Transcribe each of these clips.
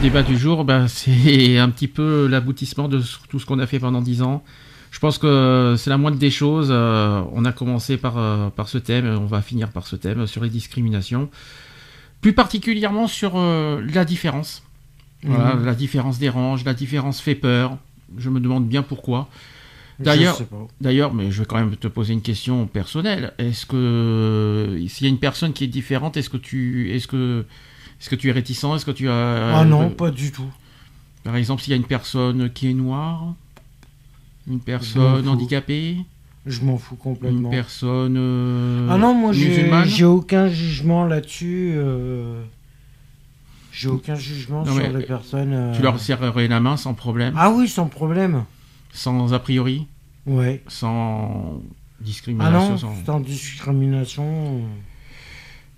Débat du jour, ben, c'est un petit peu l'aboutissement de tout ce qu'on a fait pendant dix ans. Je pense que c'est la moindre des choses. Euh, on a commencé par, euh, par ce thème, on va finir par ce thème sur les discriminations. Plus particulièrement sur euh, la différence. Voilà, Mhm. La différence dérange, la différence fait peur. Je me demande bien pourquoi. D'ailleurs, d'ailleurs, mais je vais quand même te poser une question personnelle. Est-ce que s'il y a une personne qui est différente, est-ce que tu, est-ce que, est-ce que tu es réticent? Est-ce que tu as Ah non, pas du tout. Par exemple, s'il y a une personne qui est noire, une personne handicapée, Je m'en fous complètement. une personne euh, Ah non, moi j'ai aucun jugement là-dessus. euh, J'ai aucun jugement Non, sur les personnes. euh, Tu leur serrerais la main sans problème, Ah oui, sans problème. sans a priori, Ouais. sans Ah discrimination. non, sans- sans discrimination.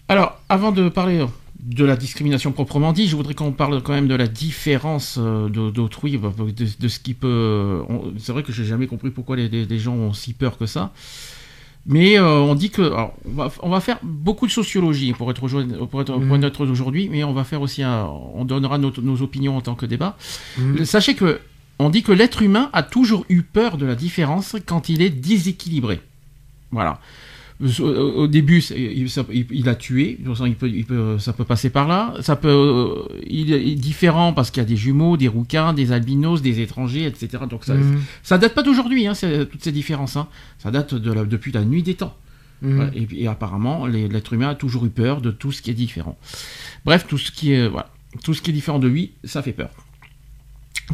Alors, avant de parler de la discrimination proprement dit, je voudrais qu'on parle quand même de la différence euh, d'autrui, bah, de, de ce qui peut. C'est vrai que j'ai jamais compris pourquoi les, les- les gens ont si peur que ça. Mais euh, on dit que. alors, on, va, on va faire beaucoup de sociologie pour être, au- pour être, pour être aujourd'hui, mais on va faire aussi. un- on donnera nos, nos opinions en tant que débat. Mhm. Sachez que. On dit que l'être humain a toujours eu peur de la différence quand il est déséquilibré. Voilà. Au, début, il, ça- il- il a tué. Il peut, ça peut passer par là. Ça peut, euh, il est différent parce qu'il y a des jumeaux, des rouquins, des albinos, des étrangers, etc. Donc ça, Mhm. ça date pas d'aujourd'hui, hein, toutes ces différences. hein. Ça date de la- depuis la nuit des temps. Mhm. Voilà. Et, apparemment, l'être humain a toujours eu peur de tout ce qui est différent. Bref, tout ce qui est, voilà, tout ce qui est différent de lui, ça fait peur.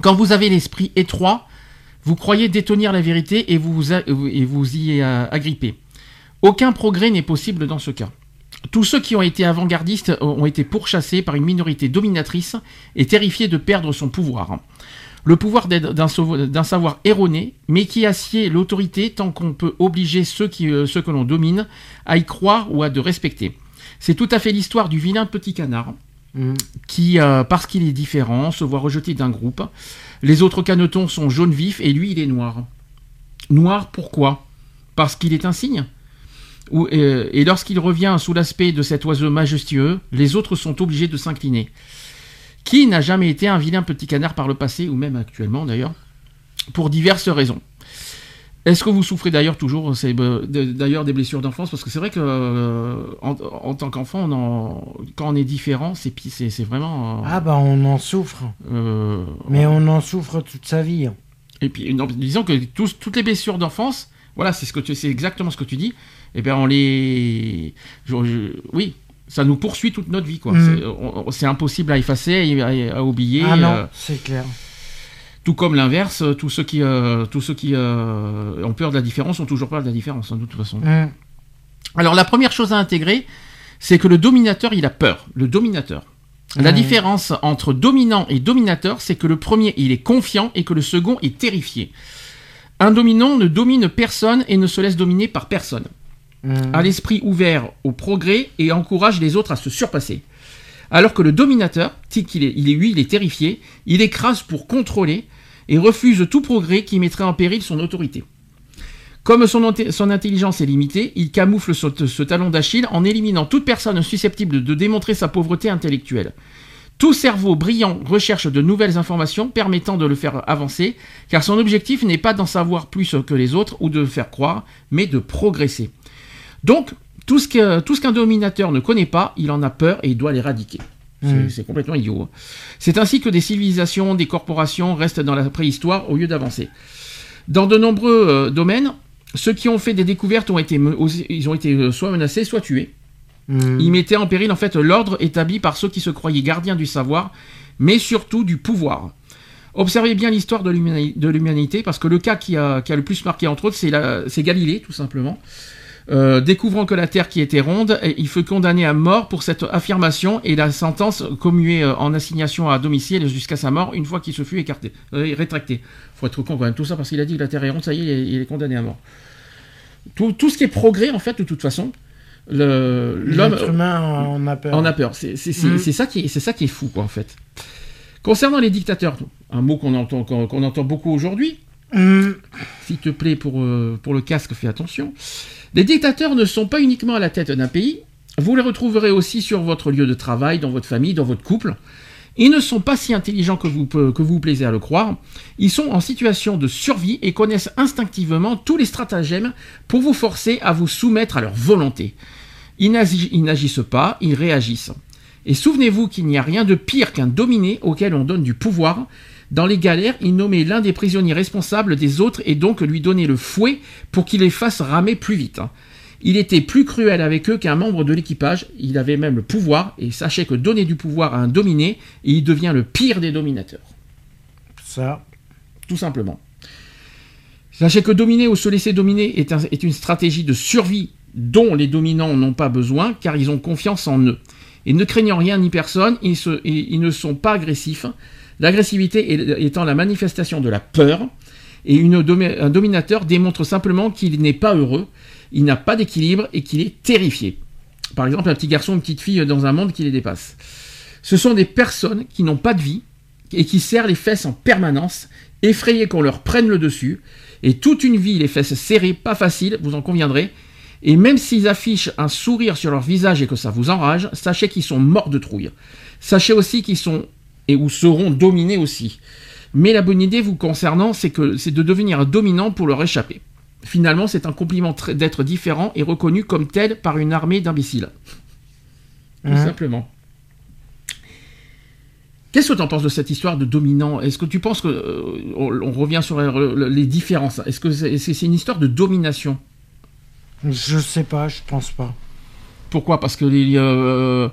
Quand vous avez l'esprit étroit, vous croyez détenir la vérité et vous vous, a- et vous y agrippez. Aucun progrès n'est possible dans ce cas. Tous ceux qui ont été avant-gardistes ont été pourchassés par une minorité dominatrice et terrifiés de perdre son pouvoir. Le pouvoir d'un savoir erroné, mais qui assied l'autorité tant qu'on peut obliger ceux, qui, euh, ceux que l'on domine à y croire ou à de respecter. C'est tout à fait l'histoire du vilain petit canard Mhm. qui, euh, parce qu'il est différent, se voit rejeté d'un groupe. Les autres canetons sont jaune vif et lui, il est noir. Noir, pourquoi? Parce qu'il est un cygne? Euh, Et lorsqu'il revient sous l'aspect de cet oiseau majestueux, les autres sont obligés de s'incliner. Qui n'a jamais été un vilain petit canard par le passé, ou même actuellement d'ailleurs, pour diverses raisons est-ce que vous souffrez d'ailleurs toujours euh, de- d'ailleurs des blessures d'enfance? Parce que c'est vrai que euh, en, en tant qu'enfant, on quand on est différent, c'est, vraiment. euh, Ah bah on en souffre. euh, Mais on en souffre toute sa vie. Et puis, non, disons que tous- toutes les blessures d'enfance, voilà, c'est ce que c'est exactement ce que tu dis. Et bien, on les, je- je- oui, ça nous poursuit toute notre vie, quoi. Mhm. C'est, impossible à effacer, à, à oublier. Ah non, euh, c'est clair. tout comme l'inverse, tous ceux qui, euh, tous ceux qui euh, ont peur de la différence ont toujours peur de la différence, hein, de toute façon. Mhm. Alors la première chose à intégrer, c'est que le dominateur, il a peur. Le dominateur. La différence entre dominant et dominateur, c'est que le premier, il est confiant et que le second est terrifié. Un dominant ne domine personne et ne se laisse dominer par personne. Mhm. A l'esprit ouvert au progrès et encourage les autres à se surpasser. Alors que le dominateur, tel qu'il est, il est, il est terrifié, il écrase pour contrôler et refuse tout progrès qui mettrait en péril son autorité. Comme son intelligence est limitée, il camoufle ce, ce talon d'Achille en éliminant toute personne susceptible de démontrer sa pauvreté intellectuelle. Tout cerveau brillant recherche de nouvelles informations permettant de le faire avancer, car son objectif n'est pas d'en savoir plus que les autres ou de le faire croire, mais de progresser. Donc, tout ce qu'un dominateur ne connaît pas, il en a peur et il doit l'éradiquer. C'est c'est complètement idiot. hein. C'est ainsi que des civilisations, des corporations restent dans la préhistoire au lieu d'avancer. Dans de nombreux euh, domaines, ceux qui ont fait des découvertes ont été, me- ils ont été euh, soit menacés, soit tués. Mhm. Ils mettaient en péril en fait l'ordre établi par ceux qui se croyaient gardiens du savoir, mais surtout du pouvoir. Observez bien l'histoire de l'humani- de l'humanité, parce que le cas qui a, qui a le plus marqué entre autres, c'est Galilée, tout simplement. Euh, découvrant que la Terre qui était ronde, il fut condamné à mort pour cette affirmation et la sentence commuée euh, en assignation à domicile jusqu'à sa mort une fois qu'il se fut écarté, euh, rétracté. Faut être con quand même tout ça parce qu'il a dit que la Terre est ronde, ça y est, il est, il est condamné à mort. Tout, tout ce qui est progrès en fait de toute façon, l'homme L'être humain en a peur. en a peur. C'est c'est- ça qui c'est ça qui est fou quoi en fait. Concernant les dictateurs, un mot qu'on entend qu'on entend beaucoup aujourd'hui, Hum, s'il te plaît, pour, pour le casque, fais attention. Les dictateurs ne sont pas uniquement à la tête d'un pays. Vous les retrouverez aussi sur votre lieu de travail, dans votre famille, dans votre couple. Ils ne sont pas si intelligents que vous, vous plaisez à le croire. Ils sont en situation de survie et connaissent instinctivement tous les stratagèmes pour vous forcer à vous soumettre à leur volonté. Ils n'agissent pas, ils réagissent. Et souvenez-vous qu'il n'y a rien de pire qu'un dominé auquel on donne du pouvoir. Dans les galères, il nommait l'un des prisonniers responsables des autres et donc lui donnait le fouet pour qu'il les fasse ramer plus vite. Il était plus cruel avec eux qu'un membre de l'équipage, il avait même le pouvoir, et sachez que donner du pouvoir à un dominé, il devient le pire des dominateurs. ça. Tout simplement. Sachez que dominer ou se laisser dominer est, un- est une stratégie de survie dont les dominants n'ont pas besoin car ils ont confiance en eux. Et ne craignant rien ni personne, ils, se- ils- ils ne sont pas agressifs. L'agressivité étant la manifestation de la peur. Et un dominateur démontre simplement qu'il n'est pas heureux, il n'a pas d'équilibre et qu'il est terrifié. Par exemple, un petit garçon, une petite fille dans un monde qui les dépasse. Ce sont des personnes qui n'ont pas de vie et qui serrent les fesses en permanence, effrayées qu'on leur prenne le dessus, et toute une vie les fesses serrées, pas facile, vous en conviendrez. Et même s'ils affichent un sourire sur leur visage et que ça vous enrage, sachez qu'ils sont morts de trouille. Sachez aussi qu'ils sont et ou seront dominés aussi. Mais la bonne idée vous concernant, c'est que c'est de devenir dominant pour leur échapper. Finalement, c'est un compliment tr- d'être différent et reconnu comme tel par une armée d'imbéciles. Tout Hein. simplement. Qu'est-ce que tu en penses de cette histoire de dominant? Est-ce que tu penses que euh, on, on revient sur les, les différences? Est-ce que c'est une histoire de domination? Je sais pas, je pense pas. Pourquoi? Parce que les, euh,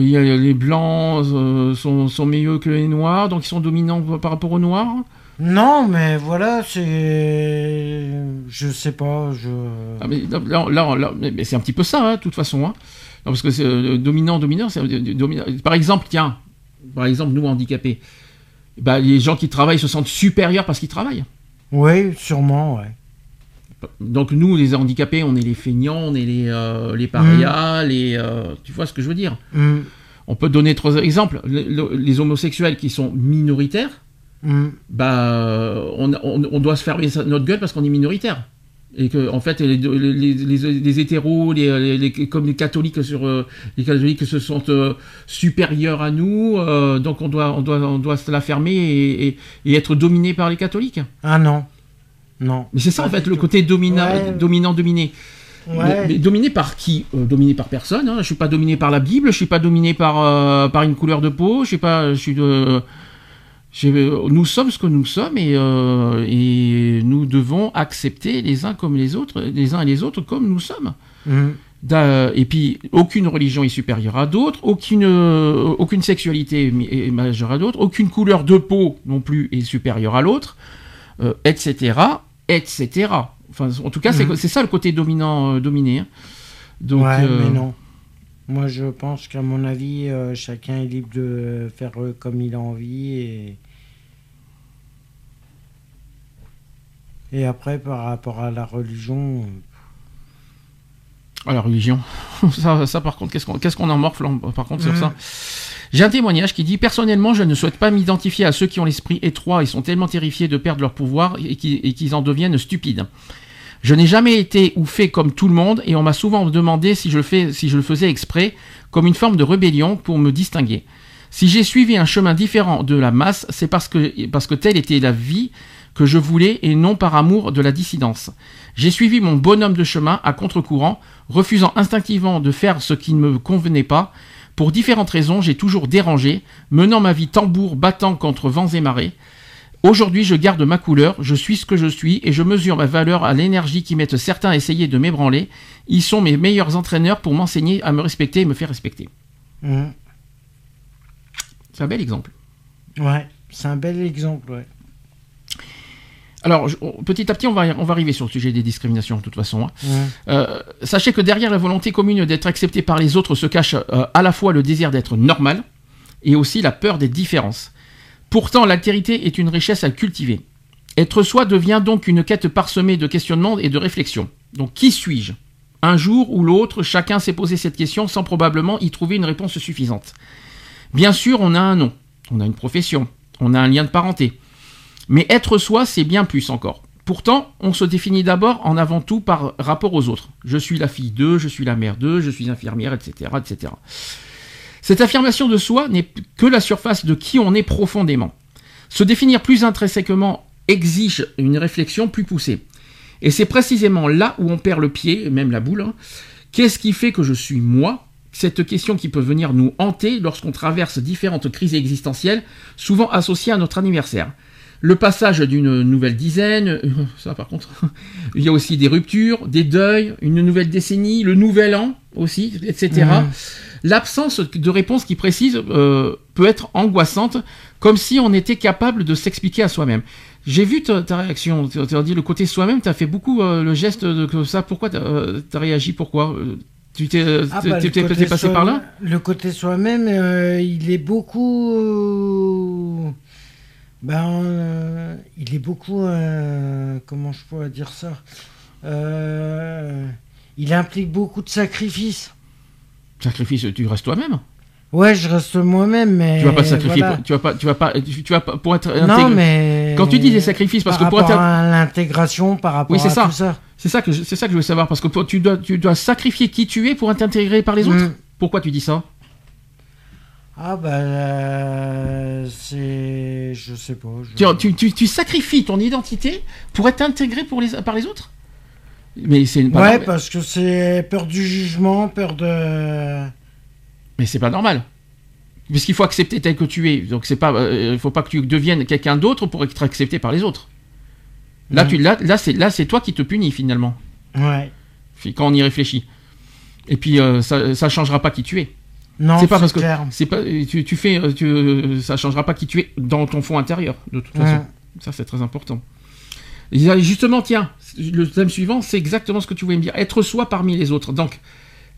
y a les blancs euh, sont, sont meilleurs que les noirs, donc ils sont dominants par rapport aux noirs Non, mais voilà, c'est. Je sais pas, je. Ah, mais là, là, mais c'est un petit peu ça, hein, de toute façon. hein. Non, parce que c'est euh, dominant, dominant, c'est euh, dominant. Par exemple, tiens, par exemple, nous handicapés, bah, les gens qui travaillent se sentent supérieurs parce qu'ils travaillent. Oui, sûrement, ouais. Donc nous, les handicapés, on est les feignants, on est les, euh, les parias, les, euh, tu vois ce que je veux dire Hum, On peut donner trois exemples. Le- le- les homosexuels qui sont minoritaires, hum. bah, on, on- on doit se fermer notre gueule parce qu'on est minoritaire. Et que, en fait, les, les, les- hétéros, les, les- les- comme les catholiques sur, euh, les catholiques se sentent euh, supérieurs à nous, donc on doit, on doit, on doit se la fermer et, et- et être dominé par les catholiques. Ah non. Non. Mais c'est ça, en fait, le côté domina- Ouais. dominant-dominé. Ouais. Mais, mais dominé par qui Euh, Dominé par personne. Hein. Je suis pas dominé par la Bible. Je suis pas dominé par euh, par une couleur de peau. Je sais pas. Je suis de. j'ai- Nous sommes ce que nous sommes et, euh, et nous devons accepter les uns comme les autres, les uns et les autres comme nous sommes. Da- Et puis aucune religion est supérieure à d'autres, aucune euh, aucune sexualité est majeure à d'autres, aucune couleur de peau non plus est supérieure à l'autre, euh, etc., etc. Enfin, en tout cas, c'est Mhm. c'est ça le côté dominant, euh, dominé. hein. Donc, ouais, euh, mais non. Moi, je pense qu'à mon avis, euh, chacun est libre de faire comme il a envie. Et... et après, par rapport à la religion, Ah, la religion. ça, ça, par contre, qu'est-ce qu'on qu'est-ce qu'on en morfle, par contre, sur Mhm. ça? J'ai un témoignage qui dit Personnellement, je ne souhaite pas m'identifier à ceux qui ont l'esprit étroit et sont tellement terrifiés de perdre leur pouvoir et qui- et qu'ils en deviennent stupides. Je n'ai jamais été ou fait comme tout le monde et on m'a souvent demandé si je, le fais, si je le faisais exprès, comme une forme de rébellion pour me distinguer. Si j'ai suivi un chemin différent de la masse, c'est parce que, parce que telle était la vie que je voulais et non par amour de la dissidence. J'ai suivi mon bonhomme de chemin à contre-courant, refusant instinctivement de faire ce qui ne me convenait pas. Pour différentes raisons, j'ai toujours dérangé, menant ma vie tambour battant contre vents et marées. Aujourd'hui, je garde ma couleur, je suis ce que je suis et je mesure ma valeur à l'énergie qui mettent certains à essayer de m'ébranler. Ils sont mes meilleurs entraîneurs pour m'enseigner à me respecter et me faire respecter. hum, C'est un bel exemple. ouais, c'est un bel exemple. Ouais. Alors, je- petit à petit, on va, on va arriver sur le sujet des discriminations, de toute façon. hein. Ouais. Euh, sachez que derrière la volonté commune d'être accepté par les autres se cache euh, à la fois le désir d'être normal et aussi la peur des différences. Pourtant, l'altérité est une richesse à cultiver. Être soi devient donc une quête parsemée de questionnements et de réflexions. Donc, qui suis-je? Un jour ou l'autre, chacun s'est posé cette question sans probablement y trouver une réponse suffisante. Bien sûr, on a un nom, on a une profession, on a un lien de parenté. Mais être soi, c'est bien plus encore. Pourtant, on se définit d'abord en avant tout par rapport aux autres. Je suis la fille d'eux, je suis la mère d'eux, je suis infirmière, etc., etc. Cette affirmation de soi n'est que la surface de qui on est profondément. Se définir plus intrinsèquement exige une réflexion plus poussée. Et c'est précisément là où on perd le pied, même la boule. hein. Qu'est-ce qui fait que je suis moi? Cette question qui peut venir nous hanter lorsqu'on traverse différentes crises existentielles, souvent associées à notre anniversaire. Le passage d'une nouvelle dizaine, euh, ça par contre, il y a aussi des ruptures, des deuils, une nouvelle décennie, le nouvel an aussi, etc. Mhm. L'absence de réponse qui précise euh, peut être angoissante, comme si on était capable de s'expliquer à soi-même. J'ai vu ta, ta réaction, tu as dit le côté soi-même, tu as fait beaucoup euh, le geste de ça. Pourquoi tu as, réagi? Pourquoi? Euh, Tu t'es euh, Ah bah, passé par là? Le côté soi-même, euh, il est beaucoup. Ben, euh, il est beaucoup. euh, comment je pourrais dire ça Euh, Il implique beaucoup de sacrifices. Sacrifice, tu restes toi-même. Ouais, je reste moi-même, mais. Tu vas pas sacrifier, voilà. pour, tu vas pas, tu vas pas, tu, vas pas pour être Non, intégré. mais. Quand tu dis des sacrifices, parce par que pour rapport être- à l'intégration, par rapport Oui, c'est à ça. tout ça. C'est ça que c'est ça que je veux savoir parce que tu dois, tu dois sacrifier qui tu es pour être intégré par les autres. Mm. Pourquoi tu dis ça? Ah bah euh, c'est je sais pas. je- tu, tu, tu, tu sacrifies ton identité pour être intégré pour les, par les autres? Mais c'est pas Ouais, normal. parce que c'est peur du jugement, peur de. Mais c'est pas normal. Parce qu'il faut accepter tel que tu es. Donc c'est pas, euh, il faut pas que tu deviennes quelqu'un d'autre pour être accepté par les autres. Là, tu, là, là, c'est, là, c'est toi qui te punis finalement. Ouais. Quand on y réfléchit. Et puis euh, ça, ça changera pas qui tu es. Non, c'est pas parce que c'est pas, tu, tu fais, tu, ça changera pas qui tu es dans ton fond intérieur. De toute façon, ça c'est très important. A- Justement, tiens, le thème suivant, c'est exactement ce que tu voulais me dire. Être soi parmi les autres. Donc,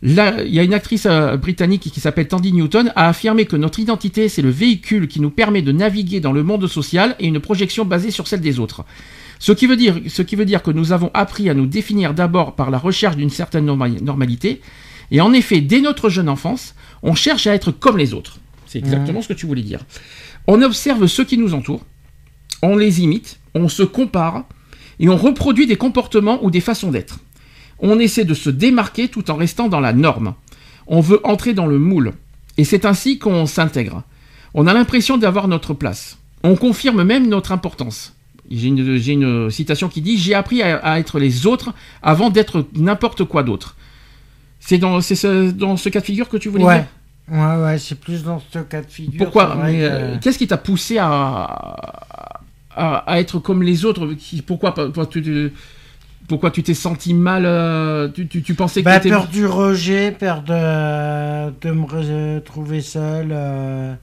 là, il y a une actrice euh, britannique qui s'appelle Tandy Newton a affirmé que notre identité, c'est le véhicule qui nous permet de naviguer dans le monde social et une projection basée sur celle des autres. Ce qui veut dire, ce qui veut dire que nous avons appris à nous définir d'abord par la recherche d'une certaine norma- normalité. Et en effet, dès notre jeune enfance, on cherche à être comme les autres. C'est exactement ce que tu voulais dire. On observe ceux qui nous entourent, on les imite, on se compare et on reproduit des comportements ou des façons d'être. On essaie de se démarquer tout en restant dans la norme. On veut entrer dans le moule. Et c'est ainsi qu'on s'intègre. On a l'impression d'avoir notre place. On confirme même notre importance. J'ai une, citation qui dit J'ai appris à, à être les autres avant d'être n'importe quoi d'autre. C'est dans, c'est ce, dans ce cas de figure que tu voulais Ouais. dire Ouais, ouais, c'est plus dans ce cas de figure. Pourquoi Mais, euh, Qu'est-ce qui t'a poussé à, à, à être comme les autres qui, Pourquoi tu, pourquoi tu t'es senti mal euh, tu, tu, tu pensais que Bah, t'étais- peur du rejet, peur de, de me retrouver seul, euh,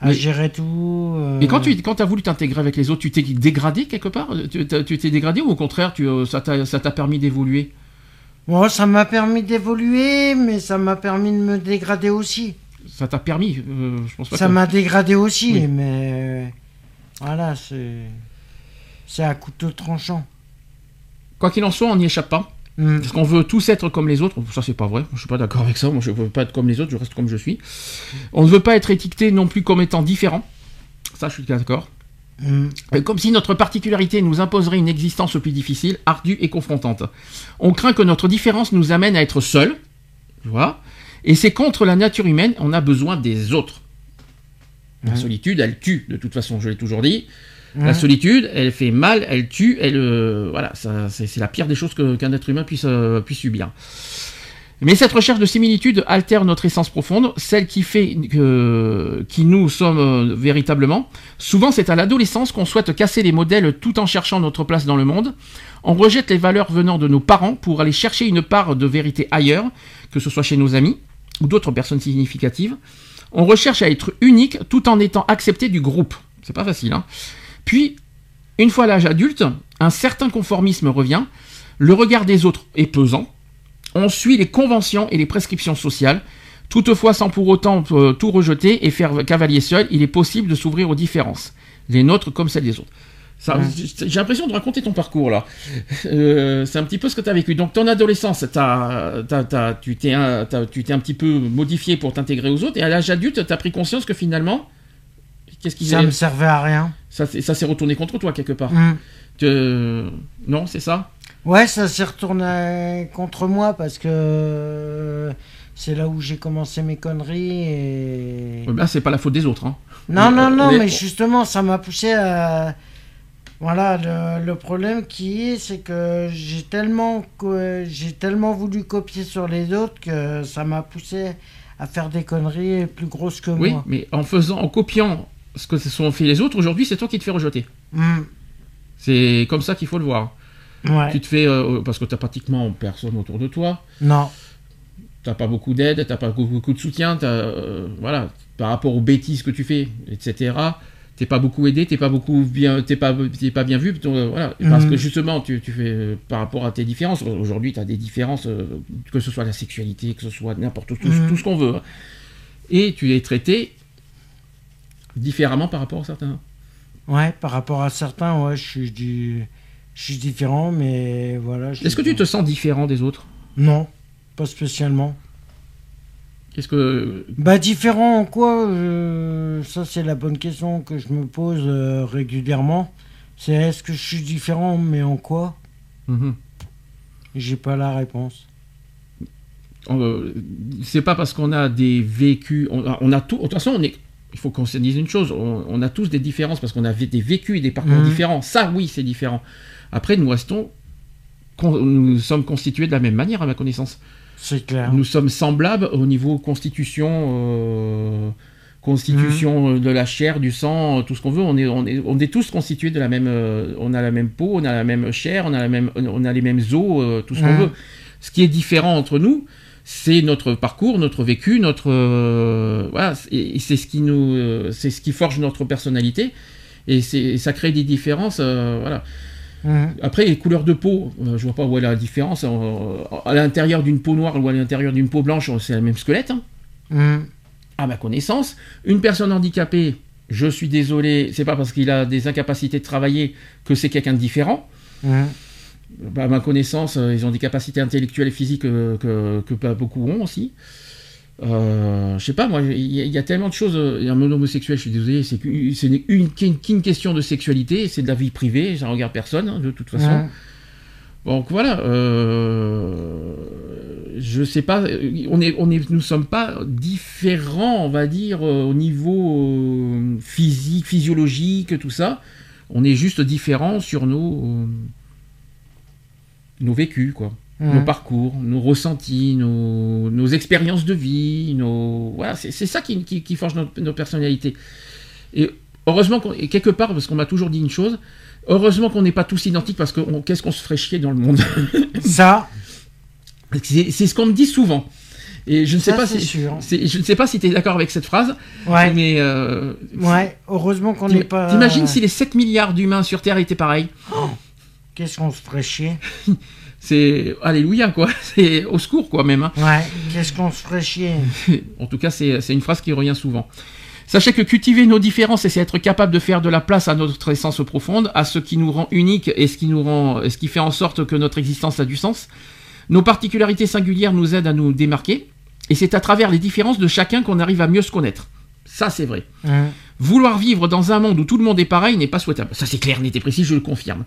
à Mais- gérer tout. euh. Et quand tu quand as voulu t'intégrer avec les autres, tu t'es dégradé quelque part? Tu t'es dégradé ou au contraire tu, ça t'a ça t'a permis d'évoluer? Bon, ça m'a permis d'évoluer, mais ça m'a permis de me dégrader aussi. Ça t'a permis euh, Je pense pas Ça que- m'a dégradé aussi, Oui. mais euh, voilà, c'est c'est à couteau tranchant. Quoi qu'il en soit, on n'y échappe pas. Hmm. Parce qu'on veut tous être comme les autres. Ça, c'est pas vrai. Je suis pas d'accord avec ça. Moi, je veux pas être comme les autres. Je reste comme je suis. On ne veut pas être étiqueté non plus comme étant différent. Ça, je suis d'accord. Euh, Comme si notre particularité nous imposerait une existence plus difficile, ardue et confrontante. On craint que notre différence nous amène à être seuls. Tu vois Et c'est contre la nature humaine. On a besoin des autres. La solitude, elle tue. De toute façon, je l'ai toujours dit. La solitude, elle fait mal, elle tue, elle, euh, voilà, c'est, la pire des choses qu'un être humain puisse, euh, puisse subir. Mais cette recherche de similitude altère notre essence profonde, celle qui fait que, nous sommes euh, véritablement. Souvent, c'est à l'adolescence qu'on souhaite casser les modèles tout en cherchant notre place dans le monde. On rejette les valeurs venant de nos parents pour aller chercher une part de vérité ailleurs, que ce soit chez nos amis ou d'autres personnes significatives. On recherche à être unique tout en étant accepté du groupe. C'est pas facile, hein. Puis, Une fois l'âge adulte, un certain conformisme revient, le regard des autres est pesant, on suit les conventions et les prescriptions sociales, toutefois sans pour autant euh, tout rejeter et faire cavalier seul, il est possible de s'ouvrir aux différences, les nôtres comme celles des autres. Ça, J'ai l'impression de raconter ton parcours là. Euh, c'est un petit peu ce que tu as vécu. Donc ton adolescence, t'as- t'as- t'as- tu t'es un, tu t'es un petit peu modifié pour t'intégrer aux autres, et à l'âge adulte, tu as pris conscience que finalement, qu'est-ce qui Ça me servait à rien. ça, s'est- ça s'est retourné contre toi quelque part. Mm. Non, c'est ça? Ouais, ça s'est retourné contre moi parce que c'est là où j'ai commencé mes conneries et... Là, c'est pas la faute des autres. Hein. Non, non, non, Mais- mais justement, ça m'a poussé à... Voilà, le, le problème qui est, c'est que j'ai tellement, j'ai tellement voulu copier sur les autres que ça m'a poussé à faire des conneries plus grosses que Oui, moi. mais en faisant, en copiant ce que se sont fait les autres, aujourd'hui, c'est toi qui te fais rejeter. Mm. C'est comme ça qu'il faut le voir. Ouais. Tu te fais euh, parce que t'as pratiquement personne autour de toi. Non. T'as pas beaucoup d'aide, t'as pas beaucoup, de soutien. t'as, euh, voilà, par rapport aux bêtises que tu fais, etc. T'es pas beaucoup aidé, t'es pas beaucoup bien, t'es pas, t'es pas bien vu. donc, euh, voilà, parce Mhm. que justement, tu, tu fais par rapport à tes différences. Aujourd'hui, t'as des différences, que ce soit la sexualité, que ce soit n'importe tout, Mhm. tout ce qu'on veut. hein. Et tu es traité différemment par rapport à certains. Ouais, par rapport à certains, ouais, je suis du... Je suis différent, mais voilà. Est-ce que tu te sens différent des autres? Non, pas spécialement. Qu'est-ce que Bah différent en quoi euh, Ça c'est la bonne question que je me pose euh, régulièrement. C'est est-ce que je suis différent, mais en quoi? Mhm. J'ai pas la réponse. Euh, c'est pas parce qu'on a des vécus, on a, on a tout. De toute façon, on est. Il faut qu'on se dise une chose. On, on a tous des différences parce qu'on a des vécus et des parcours Mhm. différents. Ça, oui, c'est différent. Après, nous restons. Nous sommes constitués de la même manière, à ma connaissance. C'est clair. Nous sommes semblables au niveau constitution, euh, constitution euh, de la chair, du sang, euh, tout ce qu'on veut. On est, on est, on est tous constitués de la même. euh, on a la même peau, on a la même chair, on a la même, on a les mêmes os, euh, tout ce qu'on Mhm. veut. Ce qui est différent entre nous, c'est notre parcours, notre vécu, notre euh, voilà, et c'est ce qui nous, euh, c'est ce qui forge notre personnalité. Et c'est, ça crée des différences, euh, voilà. Mhm. Après, les couleurs de peau, euh, je vois pas où est la différence. euh, à l'intérieur d'une peau noire ou à l'intérieur d'une peau blanche, c'est le même squelette. hein, Mhm. à ma connaissance. Une personne handicapée, je suis désolé, c'est pas parce qu'il a des incapacités de travailler que c'est quelqu'un de différent. Bah, à ma connaissance, euh, ils ont des capacités intellectuelles et physiques euh, que, que pas beaucoup ont aussi. Euh, je sais pas, moi, il y, a- il y a tellement de choses. euh, Un homosexuel, je suis désolé, c'est qu'une- une, question de sexualité, c'est de la vie privée, ça regarde personne, hein, de toute façon. Donc voilà, euh, je sais pas, on est, on est, nous sommes pas différents, on va dire, euh, au niveau euh, physique, physiologique, tout ça. On est juste différents sur nos, euh, nos vécus, quoi, Nos parcours, nos ressentis, nos, nos expériences de vie, nos, voilà, c'est ça qui, qui, qui forge notre, notre personnalité. Et heureusement, et quelque part, parce qu'on m'a toujours dit une chose, heureusement qu'on n'est pas tous identiques, parce que qu'est-ce qu'on se ferait chier dans le monde? Ça, C'est ce qu'on me dit souvent. Et je ne sais Ça, pas si sûr. je ne sais pas si tu es d'accord avec cette phrase, ouais, mais euh, ouais. Heureusement qu'on n'est pas. T'imagines si les 7 milliards d'humains sur Terre étaient pareils? Qu'est-ce qu'on se ferait chier? C'est alléluia quoi, c'est au secours quoi même. hein. Ouais. Qu'est-ce qu'on se ferait chier En tout cas, c'est c'est une phrase qui revient souvent. Sachez que cultiver nos différences, c'est être capable de faire de la place à notre essence profonde, à ce qui nous rend unique et ce qui nous rend, et ce qui fait en sorte que notre existence a du sens. Nos particularités singulières nous aident à nous démarquer, et c'est à travers les différences de chacun qu'on arrive à mieux se connaître. Ça, c'est vrai. Vouloir vivre dans un monde où tout le monde est pareil n'est pas souhaitable. Ça, c'est clair, net et précis, je le confirme.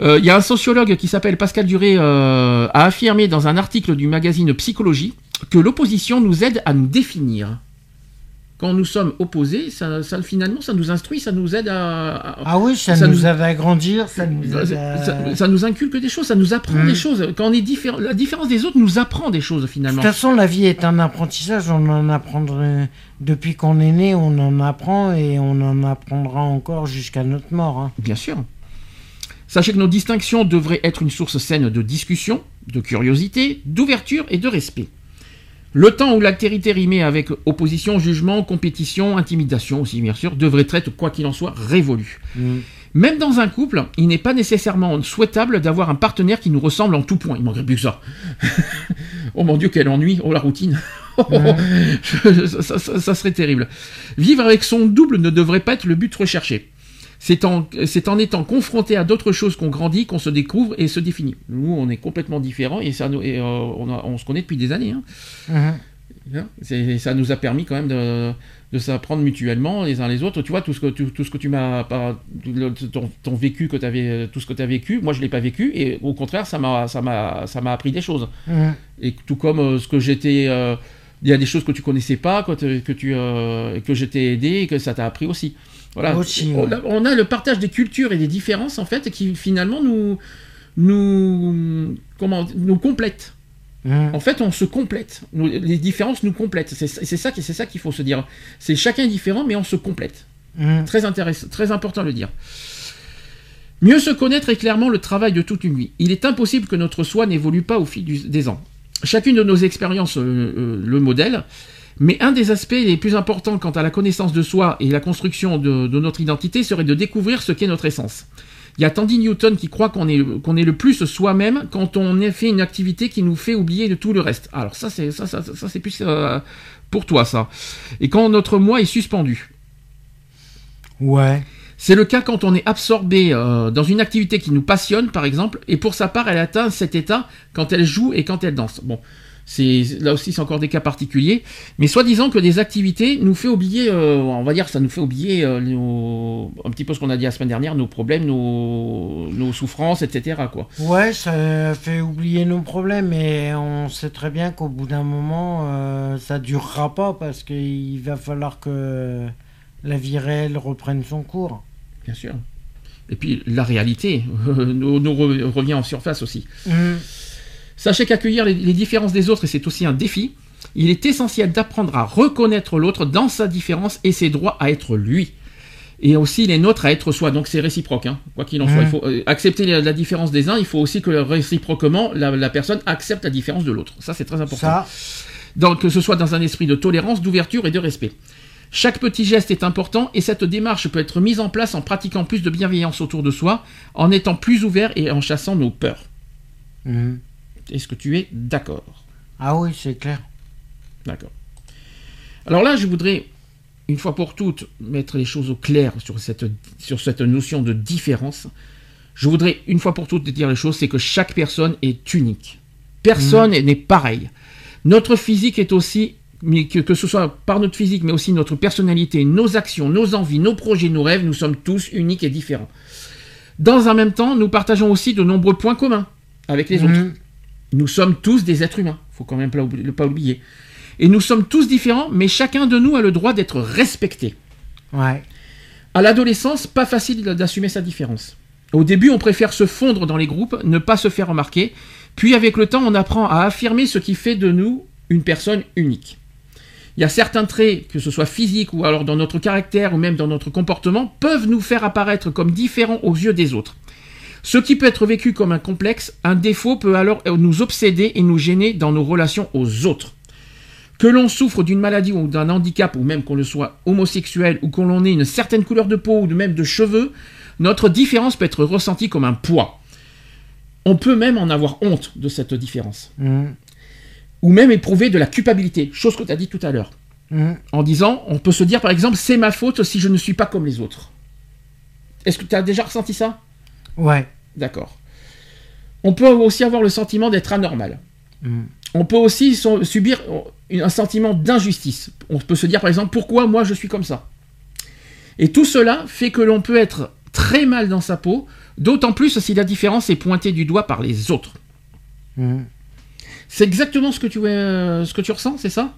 Euh, Il y a un sociologue qui s'appelle Pascal Duré euh, a affirmé dans un article du magazine Psychologie que l'opposition nous aide à nous définir. Quand nous sommes opposés, ça, ça, finalement, ça nous instruit, ça nous aide à, à- Ah oui, ça, Ça nous nous- aide à grandir, ça nous aide à... ça- ça nous inculque des choses, ça nous apprend Mm. des choses. Quand on est différent, la différence des autres nous apprend des choses De finalement. toute façon, la vie est un apprentissage. On en apprendra depuis qu'on est né, on en apprend et on en apprendra encore jusqu'à notre mort. hein. Bien sûr. Sachez que nos distinctions devraient être une source saine de discussion, de curiosité, d'ouverture et de respect. Le temps où l'altérité rimée avec opposition, jugement, compétition, intimidation aussi bien sûr, devrait être, quoi qu'il en soit, révolu. Mm. Même dans un couple, il n'est pas nécessairement souhaitable d'avoir un partenaire qui nous ressemble en tout point. Il manquerait plus que ça. oh mon Dieu, quel ennui. Oh la routine. ça, ça serait terrible. Vivre avec son double ne devrait pas être le but recherché. C'est en, c'est en étant confronté à d'autres choses qu'on grandit, qu'on se découvre et se définit. Nous, on est complètement différents et, ça, et, euh, on, on, se connaît depuis des années. Hein. Mhm. Hein, ça nous a permis quand même de, de s'apprendre mutuellement les uns les autres. Tu vois, tout ce que, tout, ce que tu m'as. Ton, ton, vécu, que avais, tout ce que tu as vécu, moi je ne l'ai pas vécu et au contraire, ça m'a, ça m'a, ça m'a appris des choses. Mhm. Et tout comme euh, ce que j'étais. Euh, il y a des choses que tu connaissais pas, que, que tu, que je t'ai aidé et que ça t'a appris aussi. Voilà. on, a, le partage des cultures et des différences en fait qui finalement nous nous comment nous complètent. Mmh. En fait, on se complète. les différences nous complètent. C'est ça, c'est ça qu'il faut se dire. C'est chacun différent, mais on se complète. Mmh. Très intéressant, très important de le dire. Mieux se connaître est clairement le travail de toute une vie. Il est impossible que notre soi n'évolue pas au fil des ans. Chacune de nos expériences euh, euh, le modèle. Mais un des aspects les plus importants quant à la connaissance de soi et la construction de, notre identité serait de découvrir ce qu'est notre essence. Il y a Tandy Newton qui croit qu'on est, qu'on est le plus soi-même quand on a fait une activité qui nous fait oublier de tout le reste. Alors ça, c'est, ça, ça, ça c'est plus euh, pour toi, ça. Et quand notre moi est suspendu. Ouais. C'est le cas quand on est absorbé euh, dans une activité qui nous passionne, par exemple, et pour sa part, elle atteint cet état quand elle joue et quand elle danse. Bon, c'est là aussi c'est encore des cas particuliers, mais soi-disant que des activités nous fait oublier, euh, on va dire ça nous fait oublier euh, un petit peu ce qu'on a dit la semaine dernière, nos problèmes, nos, nos souffrances, etc. Quoi. Ouais, ça fait oublier nos problèmes, mais on sait très bien qu'au bout d'un moment, euh, ça durera pas parce qu'il va falloir que la vie réelle reprenne son cours. Bien sûr. Et puis la réalité nous, revient en surface aussi. Mmh. Sachez qu'accueillir les, différences des autres, et c'est aussi un défi, il est essentiel d'apprendre à reconnaître l'autre dans sa différence et ses droits à être lui. Et aussi les nôtres à être soi. Donc c'est réciproque, hein. quoi qu'il en soit. Il faut euh, accepter la, différence des uns, il faut aussi que réciproquement, la, personne accepte la différence de l'autre. Ça, c'est très important. Donc que ce soit dans un esprit de tolérance, d'ouverture et de respect. Chaque petit geste est important et cette démarche peut être mise en place en pratiquant plus de bienveillance autour de soi, en étant plus ouvert et en chassant nos peurs. Mmh. Est-ce que tu es d'accord? Ah oui, c'est clair. D'accord. Alors là, je voudrais, une fois pour toutes, mettre les choses au clair sur cette, sur cette notion de différence. Je voudrais, une fois pour toutes, dire les choses, c'est que chaque personne est unique. Personne mmh. n'est pareil. Notre physique est aussi, que, que ce soit par notre physique, mais aussi notre personnalité, nos actions, nos envies, nos projets, nos rêves, nous sommes tous uniques et différents. Dans un même temps, nous partageons aussi de nombreux points communs avec les mmh. autres. Nous sommes tous des êtres humains, faut quand même ne pas oublier. Et nous sommes tous différents, mais chacun de nous a le droit d'être respecté. Ouais. À l'adolescence, pas facile d'assumer sa différence. Au début, on préfère se fondre dans les groupes, ne pas se faire remarquer. Puis avec le temps, on apprend à affirmer ce qui fait de nous une personne unique. Il y a certains traits, que ce soit physiques ou alors dans notre caractère ou même dans notre comportement, peuvent nous faire apparaître comme différents aux yeux des autres. Ce qui peut être vécu comme un complexe, un défaut peut alors nous obséder et nous gêner dans nos relations aux autres. Que l'on souffre d'une maladie ou d'un handicap, ou même qu'on le soit homosexuel, ou qu'on ait une certaine couleur de peau ou même de cheveux, notre différence peut être ressentie comme un poids. On peut même en avoir honte de cette différence. Mmh. Ou même éprouver de la culpabilité, chose que tu as dit tout à l'heure. Mmh. En disant, on peut se dire par exemple, c'est ma faute si je ne suis pas comme les autres. Est-ce que tu as déjà ressenti ça? Ouais. D'accord. On peut aussi avoir le sentiment d'être anormal. Hmm. On peut aussi subir un sentiment d'injustice. On peut se dire par exemple pourquoi moi je suis comme ça? Et tout cela fait que l'on peut être très mal dans sa peau, d'autant plus si la différence est pointée du doigt par les autres. Hmm. C'est exactement ce que tu, euh, ce que tu ressens, c'est ça?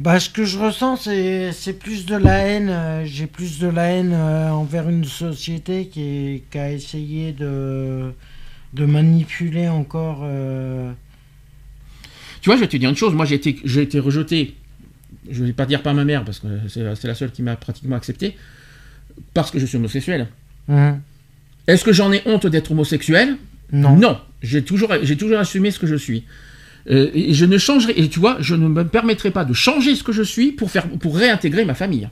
Bah, ce que je ressens, c'est plus de la haine. Euh, j'ai plus de la haine euh, envers une société qui, qui, a essayé de, de manipuler encore. Euh. Tu vois, je vais te dire une chose. Moi, j'ai été, été rejeté, je ne vais pas dire par ma mère, parce que c'est la seule qui m'a pratiquement accepté, parce que je suis homosexuel. Mmh. Est-ce que j'en ai honte d'être homosexuel? Non. Non. J'ai toujours, toujours assumé ce que je suis. Euh, et je ne changerai, et tu vois, je ne me permettrai pas de changer ce que je suis pour, faire, pour réintégrer ma famille.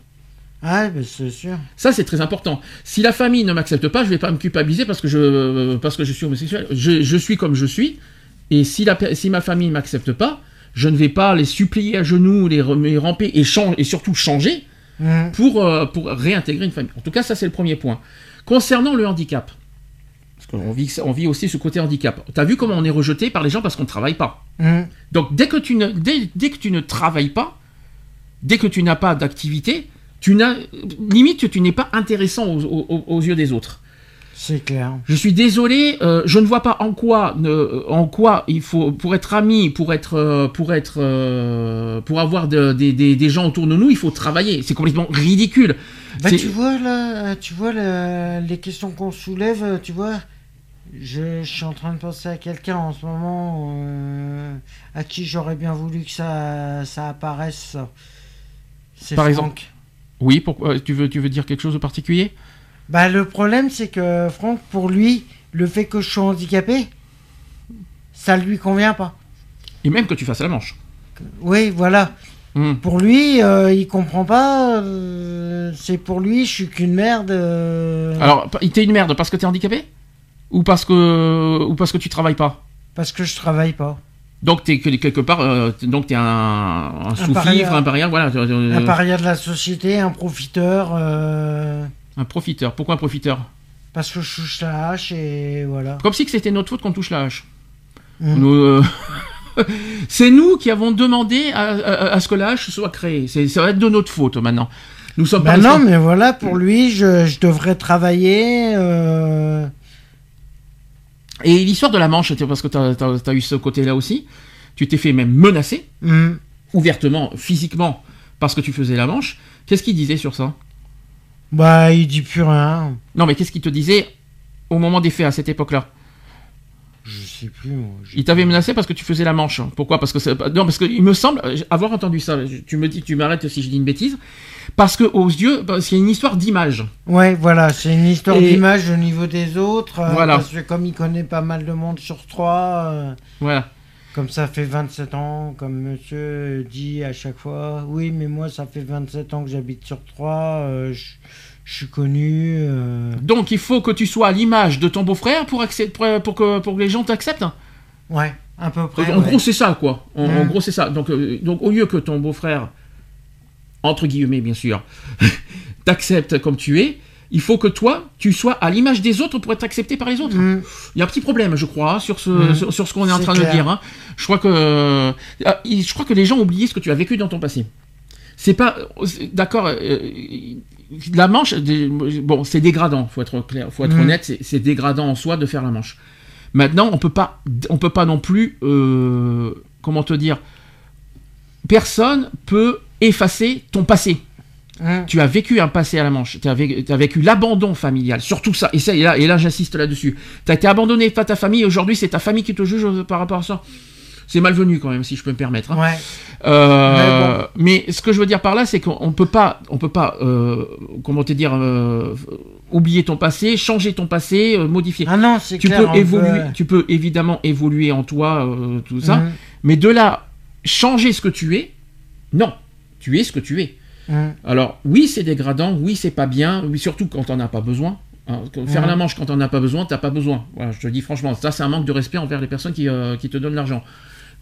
Ah, ben c'est sûr. Ça, c'est très important. Si la famille ne m'accepte pas, je vais pas me culpabiliser parce que je, parce que je suis homosexuel. Je, je suis comme je suis. Et si, la, si ma famille ne m'accepte pas, je ne vais pas les supplier à genoux, les, les ramper et, chan- et surtout changer Mhm. pour, euh, pour réintégrer une famille. En tout cas, ça, c'est le premier point. Concernant le handicap, vit, on vit aussi ce côté handicap. Tu as vu comment on est rejeté par les gens parce qu'on ne travaille pas. Mhm. Donc dès que tu ne, dès, dès que tu ne travailles pas, dès que tu n'as pas d'activité, tu n'as limite tu n'es pas intéressant aux, aux- aux yeux des autres. C'est clair. Je suis désolé, euh, je ne vois pas en quoi, ne- en quoi il faut pour être ami, pour être, euh, pour être, euh, pour avoir de- des- gens autour de nous, il faut travailler. C'est complètement ridicule. Bah, tu vois là, tu vois le- les questions qu'on soulève, euh, tu vois. Je, je suis en train de penser à quelqu'un en ce moment euh, à qui j'aurais bien voulu que ça, ça apparaisse. C'est Par Franck. exemple Oui, pourquoi tu veux, tu veux dire quelque chose de particulier? Bah le problème c'est que Franck, pour lui, le fait que je sois handicapé, ça lui convient pas. Et même que tu fasses la manche. Oui, voilà. Hmm. Pour lui, euh, il comprend pas. euh, c'est pour lui, je suis qu'une merde. euh, Alors, t'es une merde parce que t'es handicapé? Ou parce que ou parce que tu travailles pas Parce que je travaille pas. Donc t'es que- quelque part, euh, donc t'es un, un sous-fifre, paria. un paria, voilà, euh, Un paria de la société, un profiteur. euh, un profiteur. Pourquoi un profiteur? parce que je touche la hache et voilà. Comme si c'était notre faute qu'on touche la hache. Mm. Euh, c'est nous qui avons demandé à, à- à ce que la hache soit créée. C'est, ça va être de notre faute maintenant. Nous sommes Bah non, mais voilà, pour lui, je, je devrais travailler. Et l'histoire de la manche, parce que t'as, t'as- t'as eu ce côté-là aussi. Tu t'es fait même menacer, hmm. ouvertement, physiquement, parce que tu faisais la manche. Qu'est-ce qu'il disait sur ça? Bah, il dit plus rien. Non, mais qu'est-ce qu'il te disait au moment des faits à cette époque-là? Je sais plus, moi. Il t'avait menacé parce que tu faisais la manche. Pourquoi? Parce que non, parce que il me semble euh, avoir entendu ça. Tu me dis, tu m'arrêtes si je dis une bêtise. Parce que aux yeux, parce qu'il y a une histoire d'image. Ouais, voilà, c'est une histoire Et- d'image au niveau des autres. euh, Voilà. Parce que comme il connaît pas mal de monde sur trois, euh, Voilà. comme ça fait 27 ans, comme monsieur dit à chaque fois, oui, mais moi, ça fait 27 ans que j'habite sur trois, euh, je je suis connu. euh, Donc il faut que tu sois à l'image de ton beau-frère pour, pour, pour que, pour que les gens t'acceptent? Ouais, à peu près. en ouais. gros, c'est ça, quoi. En, en gros, c'est ça. Donc, euh, donc au lieu que ton beau-frère, entre guillemets, bien sûr, t'accepte comme tu es, il faut que toi, tu sois à l'image des autres pour être accepté par les autres. Hmm. Il y a un petit problème, je crois, sur ce, sur, sur ce qu'on est en train de dire. hein. Je crois que, euh, je crois que les gens oublié ce que tu as vécu dans ton passé. C'est pas, c'est- d'accord. euh, la manche, bon, c'est dégradant. Faut être clair, faut être Mhm. honnête. c'est- C'est dégradant en soi de faire la manche. Maintenant, on peut pas, on peut pas non plus, euh, comment te dire, personne peut effacer ton passé. Hmm. Tu as vécu un passé à la manche, tu as vécu, l'abandon familial, surtout ça, et, ça, et là, et là j'insiste là-dessus. Tu as été abandonné par ta famille, aujourd'hui c'est ta famille qui te juge euh, par rapport à ça. C'est malvenu quand même, si je peux me permettre. hein. Ouais. Euh, mais, ce que je veux dire par là, c'est qu'on on peut pas, on peut pas, euh, comment te dire, euh, oublier ton passé, changer ton passé, modifier. Ah non, c'est tu clair. peux évoluer, peut- tu peux évidemment évoluer en toi, tout ça. Hmm. Mais de là, changer ce que tu es, non, tu es ce que tu es. Hmm. Alors oui, c'est dégradant, oui, c'est pas bien, oui, surtout quand on n'a pas besoin. hein. Faire Mhm. la manche quand on n'a pas besoin, t'as pas besoin. Voilà, je te dis franchement, ça c'est un manque de respect envers les personnes qui, euh, qui te donnent l'argent.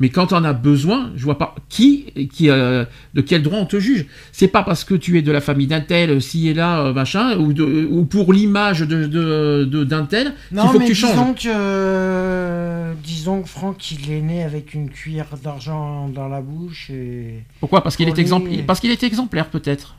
Mais quand on a besoin, je vois pas qui, qui euh, de quel droit on te juge. C'est pas parce que tu es de la famille d'un tel, euh, ci et là, euh, machin, ou, de, ou pour l'image de, de, de- d'un tel, qu'il faut mais que tu changes. disons que, disons que Franck, il est né avec une cuillère d'argent dans la bouche et Pourquoi? Parce qu'il est, exemple... lui- parce qu'il est exemplaire peut-être.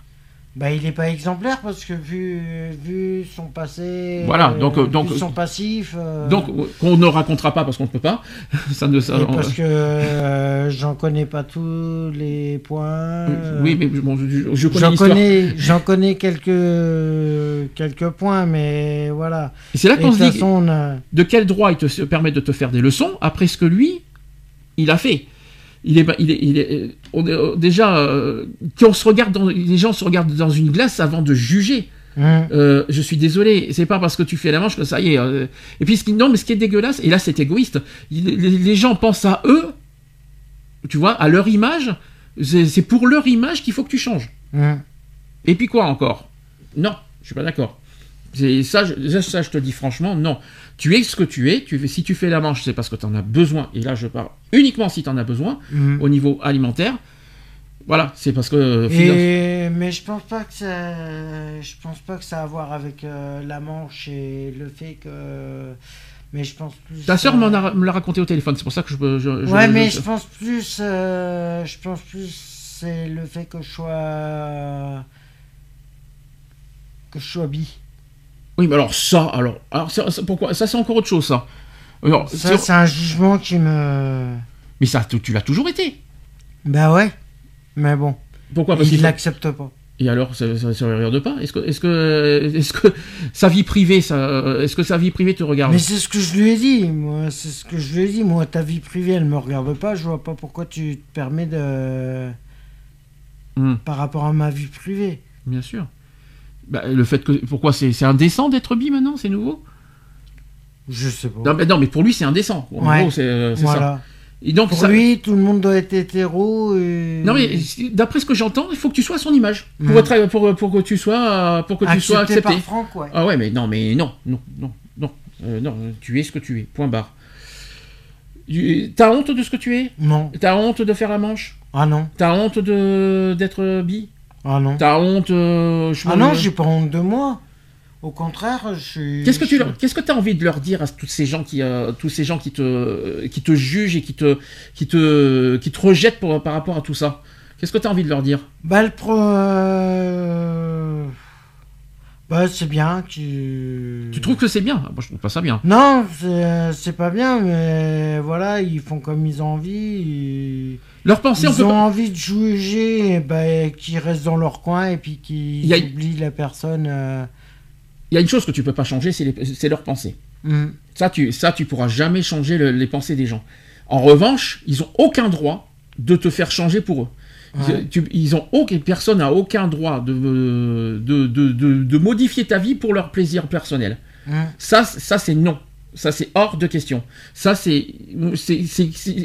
Bah il n'est pas exemplaire parce que vu vu son passé, Voilà, donc, euh, donc- vu son passif, euh, Donc euh, qu'on ne racontera pas parce qu'on ne peut pas. ça ne, ça- on- parce que euh, j'en connais pas tous les points. euh, oui, mais bon, je, je connais J'en connais, j'en connais quelques quelques points, mais voilà. Et c'est là qu'on se dit façon, on a- de quel droit il te permet de te faire des leçons après ce que lui, il a fait. Il est, il est, il est, euh, on est, euh, déjà, euh, qu'on se regarde dans, les gens se regardent dans une glace avant de juger. Hum, Euh, je suis désolé, c'est pas parce que tu fais la manche que ça y est. euh. Et puis ce qui, non, mais ce qui est dégueulasse, et là c'est égoïste, il- les, les gens pensent à eux, tu vois, à leur image. C'est pour leur image qu'il faut que tu changes. hum. Et puis quoi encore? Non, je suis pas d'accord. Ça, je, ça, je te dis franchement, non. Tu es ce que tu es. Tu, si tu fais la manche, c'est parce que tu en as besoin. Et là, je parle uniquement si tu en as besoin Mhm. au niveau alimentaire. Voilà, c'est parce que. euh, Et, mais je pense pas que ça, je pense pas que ça a à voir avec euh, la manche et le fait que, mais je pense plus. Ta sœur euh, me l'a raconté au téléphone, c'est pour ça que je. Ouais, je- mais je- je pense plus, euh, je pense plus c'est le fait que je sois que je sois bi. Oui, mais alors ça, alors, alors ça, ça, pourquoi Ça, c'est encore autre chose, ça. Alors, Ça, c'est- un jugement qui me. Mais ça, tu, tu l'as toujours été. Bah ouais. Mais bon, Pourquoi? Parce il qu'il l'accepte pas. Et alors, ça ne regarde pas? Est-ce que, est-ce que, est-ce que sa vie privée, ça, est-ce que sa vie privée te regarde? Mais c'est ce que je lui ai dit. Moi, c'est ce que je lui ai dit. Moi, ta vie privée, elle me regarde pas. Je vois pas pourquoi tu te permets de. Hmm, Par rapport à ma vie privée. Bien sûr. Bah, le fait que, pourquoi c'est, c'est indécent d'être bi maintenant C'est nouveau? Je sais pas. non mais, non, mais pour lui, c'est indécent. En Ouais. gros, c'est, euh, ça. Et donc, Pour ça- lui, tout le monde doit être hétéro. Et... Non mais d'après ce que j'entends, il faut que tu sois à son image pour être pour, pour que tu sois pour que tu sois accepté accepté. par Franck, ouais. Ah ouais mais non mais non non non non Euh, non tu es ce que tu es point barre. T'as honte de ce que tu es? Non. T'as honte de faire la manche? Ah non. T'as honte de d'être bi? Ah non. T'as honte euh, je Ah non, j'ai pas honte de moi. Au contraire, je suis. Qu'est-ce que tu je- leur- qu'est-ce que t'as envie de leur dire à tous ces gens qui euh, tous ces gens qui te qui te jugent et qui te qui te qui te rejettent pour- par rapport à tout ça? Qu'est-ce que t'as envie de leur dire? Bah, le pro. Euh, Bah, c'est bien que. Tu trouves que c'est bien? Ah, Moi je trouve pas ça bien. Non, c'est c'est pas bien, mais voilà, ils font comme ils ont envie. Ils, Leur pensée on ils peut ont pas- envie de juger, bah, qu'ils restent dans leur coin et puis qu'ils a- oublient la personne. euh, Il y a une chose que tu peux pas changer, c'est leur pensée. hmm. Ça, tu, ça, tu pourras jamais changer le- les pensées des gens. En revanche, ils ont aucun droit de te faire changer pour eux. Ouais. Ils ont aucun, personne n'a aucun droit de, de, de, de- de modifier ta vie pour leur plaisir personnel. Ça, ça c'est non. Ça, c'est hors de question. Ça, c'est.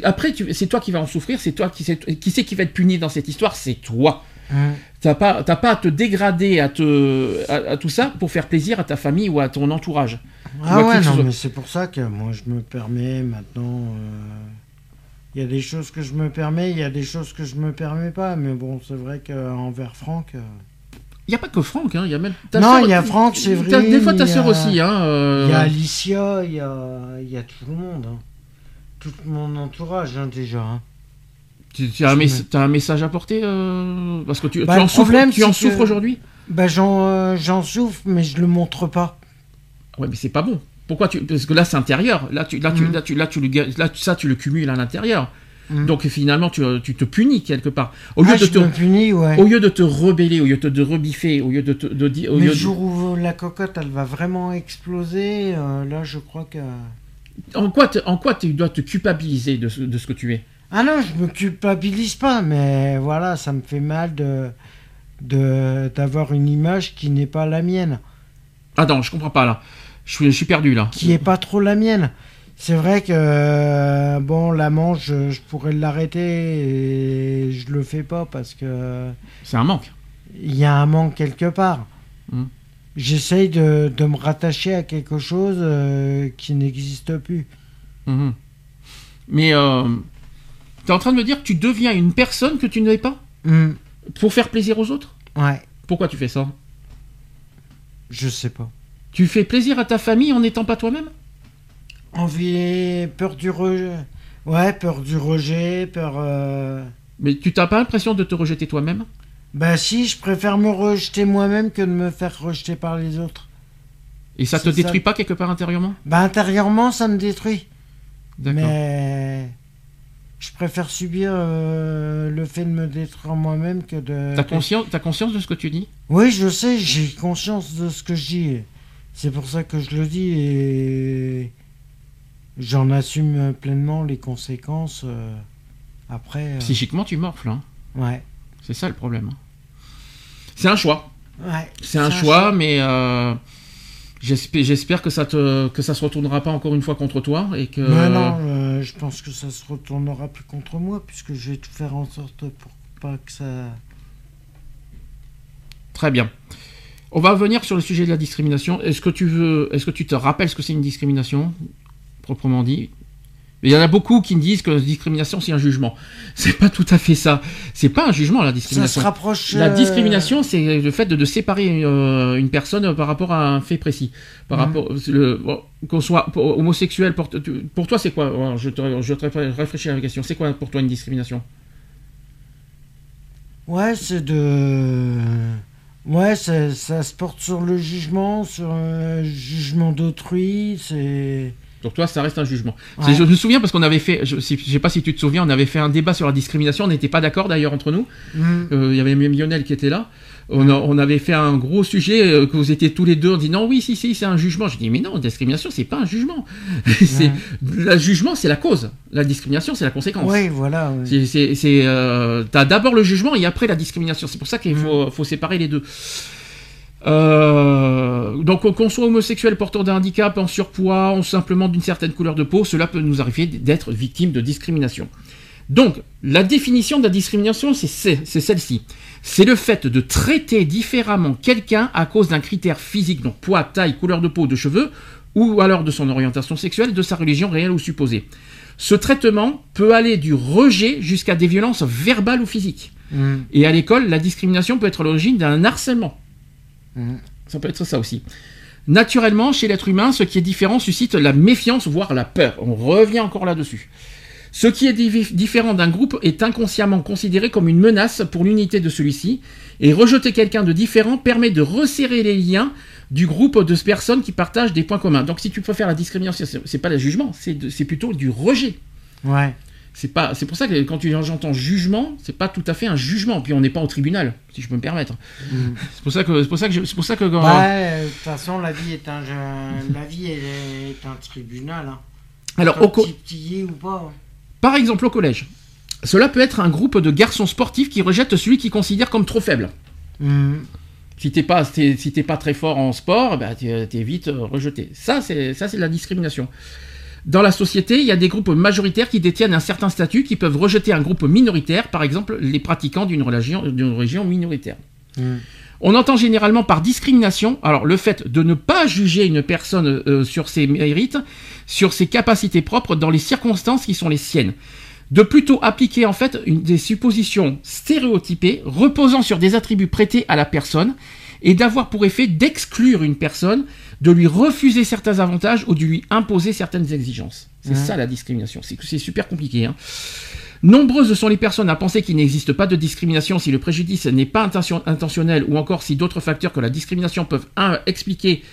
Après, c'est toi qui vas en souffrir, c'est toi qui, c'est- qui c'est qui va être puni dans cette histoire, c'est toi. Hmm. T'as pas, t'as pas à te dégrader à, te, à, à tout ça pour faire plaisir à ta famille ou à ton entourage. Ah ouais, non, mais c'est pour ça que moi je me permets maintenant. euh, Il y a des choses que je me permets, il y a des choses que je me permets pas, mais bon, c'est vrai qu'envers Franck. euh, Il n'y a pas que Franck, hein, il y a même. ta Non, il y a Franck, t'as- Séverine, Des fois ta sœur aussi, hein. euh, Il y a Alicia, il y a, il y a tout le monde. hein. Tout mon entourage, hein, déjà. hein. Tu, tu as un, me- message à porter euh, Parce que tu, Bah, tu en souffres, tu en c'est que- souffres aujourd'hui? Bah, j'en euh, j'en souffre, mais je le montre pas. Ouais, mais c'est pas bon. Pourquoi tu Parce que là, c'est intérieur. Là, tu, là, tu, Mhm. là, tu, là, tu là, tu- ça, tu le cumules à l'intérieur. Mhm. Donc finalement, tu, tu te punis quelque part. Au lieu Ah, de te, punis, ouais. au lieu de te rebeller, au lieu de te rebiffer, au lieu de te, de dire, au mais lieu le de- jour où la cocotte, elle va vraiment exploser, euh, là, je crois que... en quoi, te- en quoi tu dois te culpabiliser de ce, de ce que tu es? Ah non, je me culpabilise pas, mais voilà, ça me fait mal de de- d'avoir une image qui n'est pas la mienne, Attends, je comprends pas là. Je suis, je suis perdu là. qui est pas trop la mienne. C'est vrai que euh, bon, la manche, je, je pourrais l'arrêter et je le fais pas parce que C'est un manque. il y a un manque quelque part. Mm. J'essaye de, de me rattacher à quelque chose euh, qui n'existe plus. Mhm. Mais euh, tu es en train de me dire que tu deviens une personne que tu n'es pas? Hmm, pour faire plaisir aux autres? Ouais, Pourquoi tu fais ça? Je sais pas. Tu fais plaisir à ta famille en n'étant pas toi-même? Envie, peur du rejet. Ouais, peur du rejet, peur. euh, Mais tu t'as pas l'impression de te rejeter toi-même? Bah si, je préfère me rejeter moi-même que de me faire rejeter par les autres. Et ça te ça. détruit pas quelque part intérieurement? Bah intérieurement, ça me détruit. D'accord. Mais je préfère subir euh, le fait de me détruire moi-même que de. T'as conscience, t'as conscience de ce que tu dis? Oui, je sais, j'ai conscience de ce que je dis. C'est pour ça que je le dis et j'en assume pleinement les conséquences. euh, après. euh, Psychiquement, tu morfles. hein. Ouais. C'est ça le problème. hein. C'est un choix. Ouais. C'est un choix, mais euh, j'espère, que ça te, que ça se retournera pas encore une fois contre toi et que. Mais non, euh, je pense que ça se retournera plus contre moi puisque je vais tout faire en sorte pour pas que ça. Très bien. On va revenir sur le sujet de la discrimination. Est-ce que tu veux, est-ce que tu te rappelles ce que c'est une discrimination, proprement dit? Il y en a beaucoup qui me disent que la discrimination c'est un jugement. C'est pas tout à fait ça. C'est pas un jugement la discrimination. Ça se rapproche. La euh, discrimination, c'est le fait de, de séparer euh, une personne par rapport à un fait précis. Par Mhm. rapport, qu'on soit homosexuel, pour, toi, c'est quoi? Je te, je te réfléchis à la question. C'est quoi pour toi une discrimination? Ouais, c'est de. Ouais, ça, ça se porte sur le jugement, sur le jugement d'autrui, c'est. Pour toi, ça reste un jugement. Ouais. Je me souviens parce qu'on avait fait, je, si- je sais pas si tu te souviens, on avait fait un débat sur la discrimination. On n'était pas d'accord d'ailleurs entre nous. Mhm. Euh, Il y avait même Lionel qui était là. On, a- on avait fait un gros sujet euh, que vous étiez tous les deux. On dit non, oui, si, si, c'est un jugement. Je dis mais non, discrimination, c'est pas un jugement. c'est le jugement, c'est la cause. La discrimination, c'est la conséquence. Oui, voilà. C'est, c'est, c'est, euh, t'as d'abord le jugement et après la discrimination. C'est pour ça qu'il Mm. faut, faut séparer les deux. Euh, donc qu'on soit homosexuel, porteur d'un handicap, en surpoids, ou simplement d'une certaine couleur de peau, cela peut nous arriver d'être victime de discrimination. Donc, la définition de la discrimination, c'est, celle-ci. C'est le fait de traiter différemment quelqu'un à cause d'un critère physique, donc poids, taille, couleur de peau, de cheveux, ou alors de son orientation sexuelle, de sa religion réelle ou supposée. Ce traitement peut aller du rejet jusqu'à des violences verbales ou physiques. Mhm. Et à l'école, la discrimination peut être l'origine d'un harcèlement. Mhm. Ça peut être ça aussi. Naturellement, chez l'être humain, ce qui est différent suscite la méfiance, voire la peur. On revient encore là-dessus. Ce qui est différent d'un groupe est inconsciemment considéré comme une menace pour l'unité de celui-ci, et rejeter quelqu'un de différent permet de resserrer les liens du groupe de personnes qui partagent des points communs. Donc si tu préfères la discrimination, c'est- pas le jugement, c'est plutôt du rejet. Ouais. C'est pas, c'est pour ça que quand tu j'entends jugement, c'est pas tout à fait un jugement. Puis on n'est pas au tribunal, si je peux me permettre. Mhm. C'est pour ça que, c'est pour ça que, c'est pour ça que quand- Bah, euh, de toute façon, la vie est un, la vie est, est un tribunal. Hein. alors au co- ou pas. par exemple au collège, cela peut être un groupe de garçons sportifs qui rejettent celui qu'ils considèrent comme trop faible. Mhm. Si t'es pas, si t'es pas très fort en sport, bah t'es vite euh, rejeté. Ça c'est, ça c'est de la discrimination. Dans la société, il y a des groupes majoritaires qui détiennent un certain statut, qui peuvent rejeter un groupe minoritaire, par exemple les pratiquants d'une religion, minoritaire. Mhm. On entend généralement par discrimination, alors le fait de ne pas juger une personne euh, sur ses mérites, sur ses capacités propres dans les circonstances qui sont les siennes. De plutôt appliquer en fait une, des suppositions stéréotypées reposant sur des attributs prêtés à la personne et d'avoir pour effet d'exclure une personne, de lui refuser certains avantages ou de lui imposer certaines exigences. C'est ça la discrimination. C'est super compliqué. Hein. Nombreuses sont les personnes à penser qu'il n'existe pas de discrimination si le préjudice n'est pas intention- intentionnel ou encore si d'autres facteurs que la discrimination peuvent un, expliquer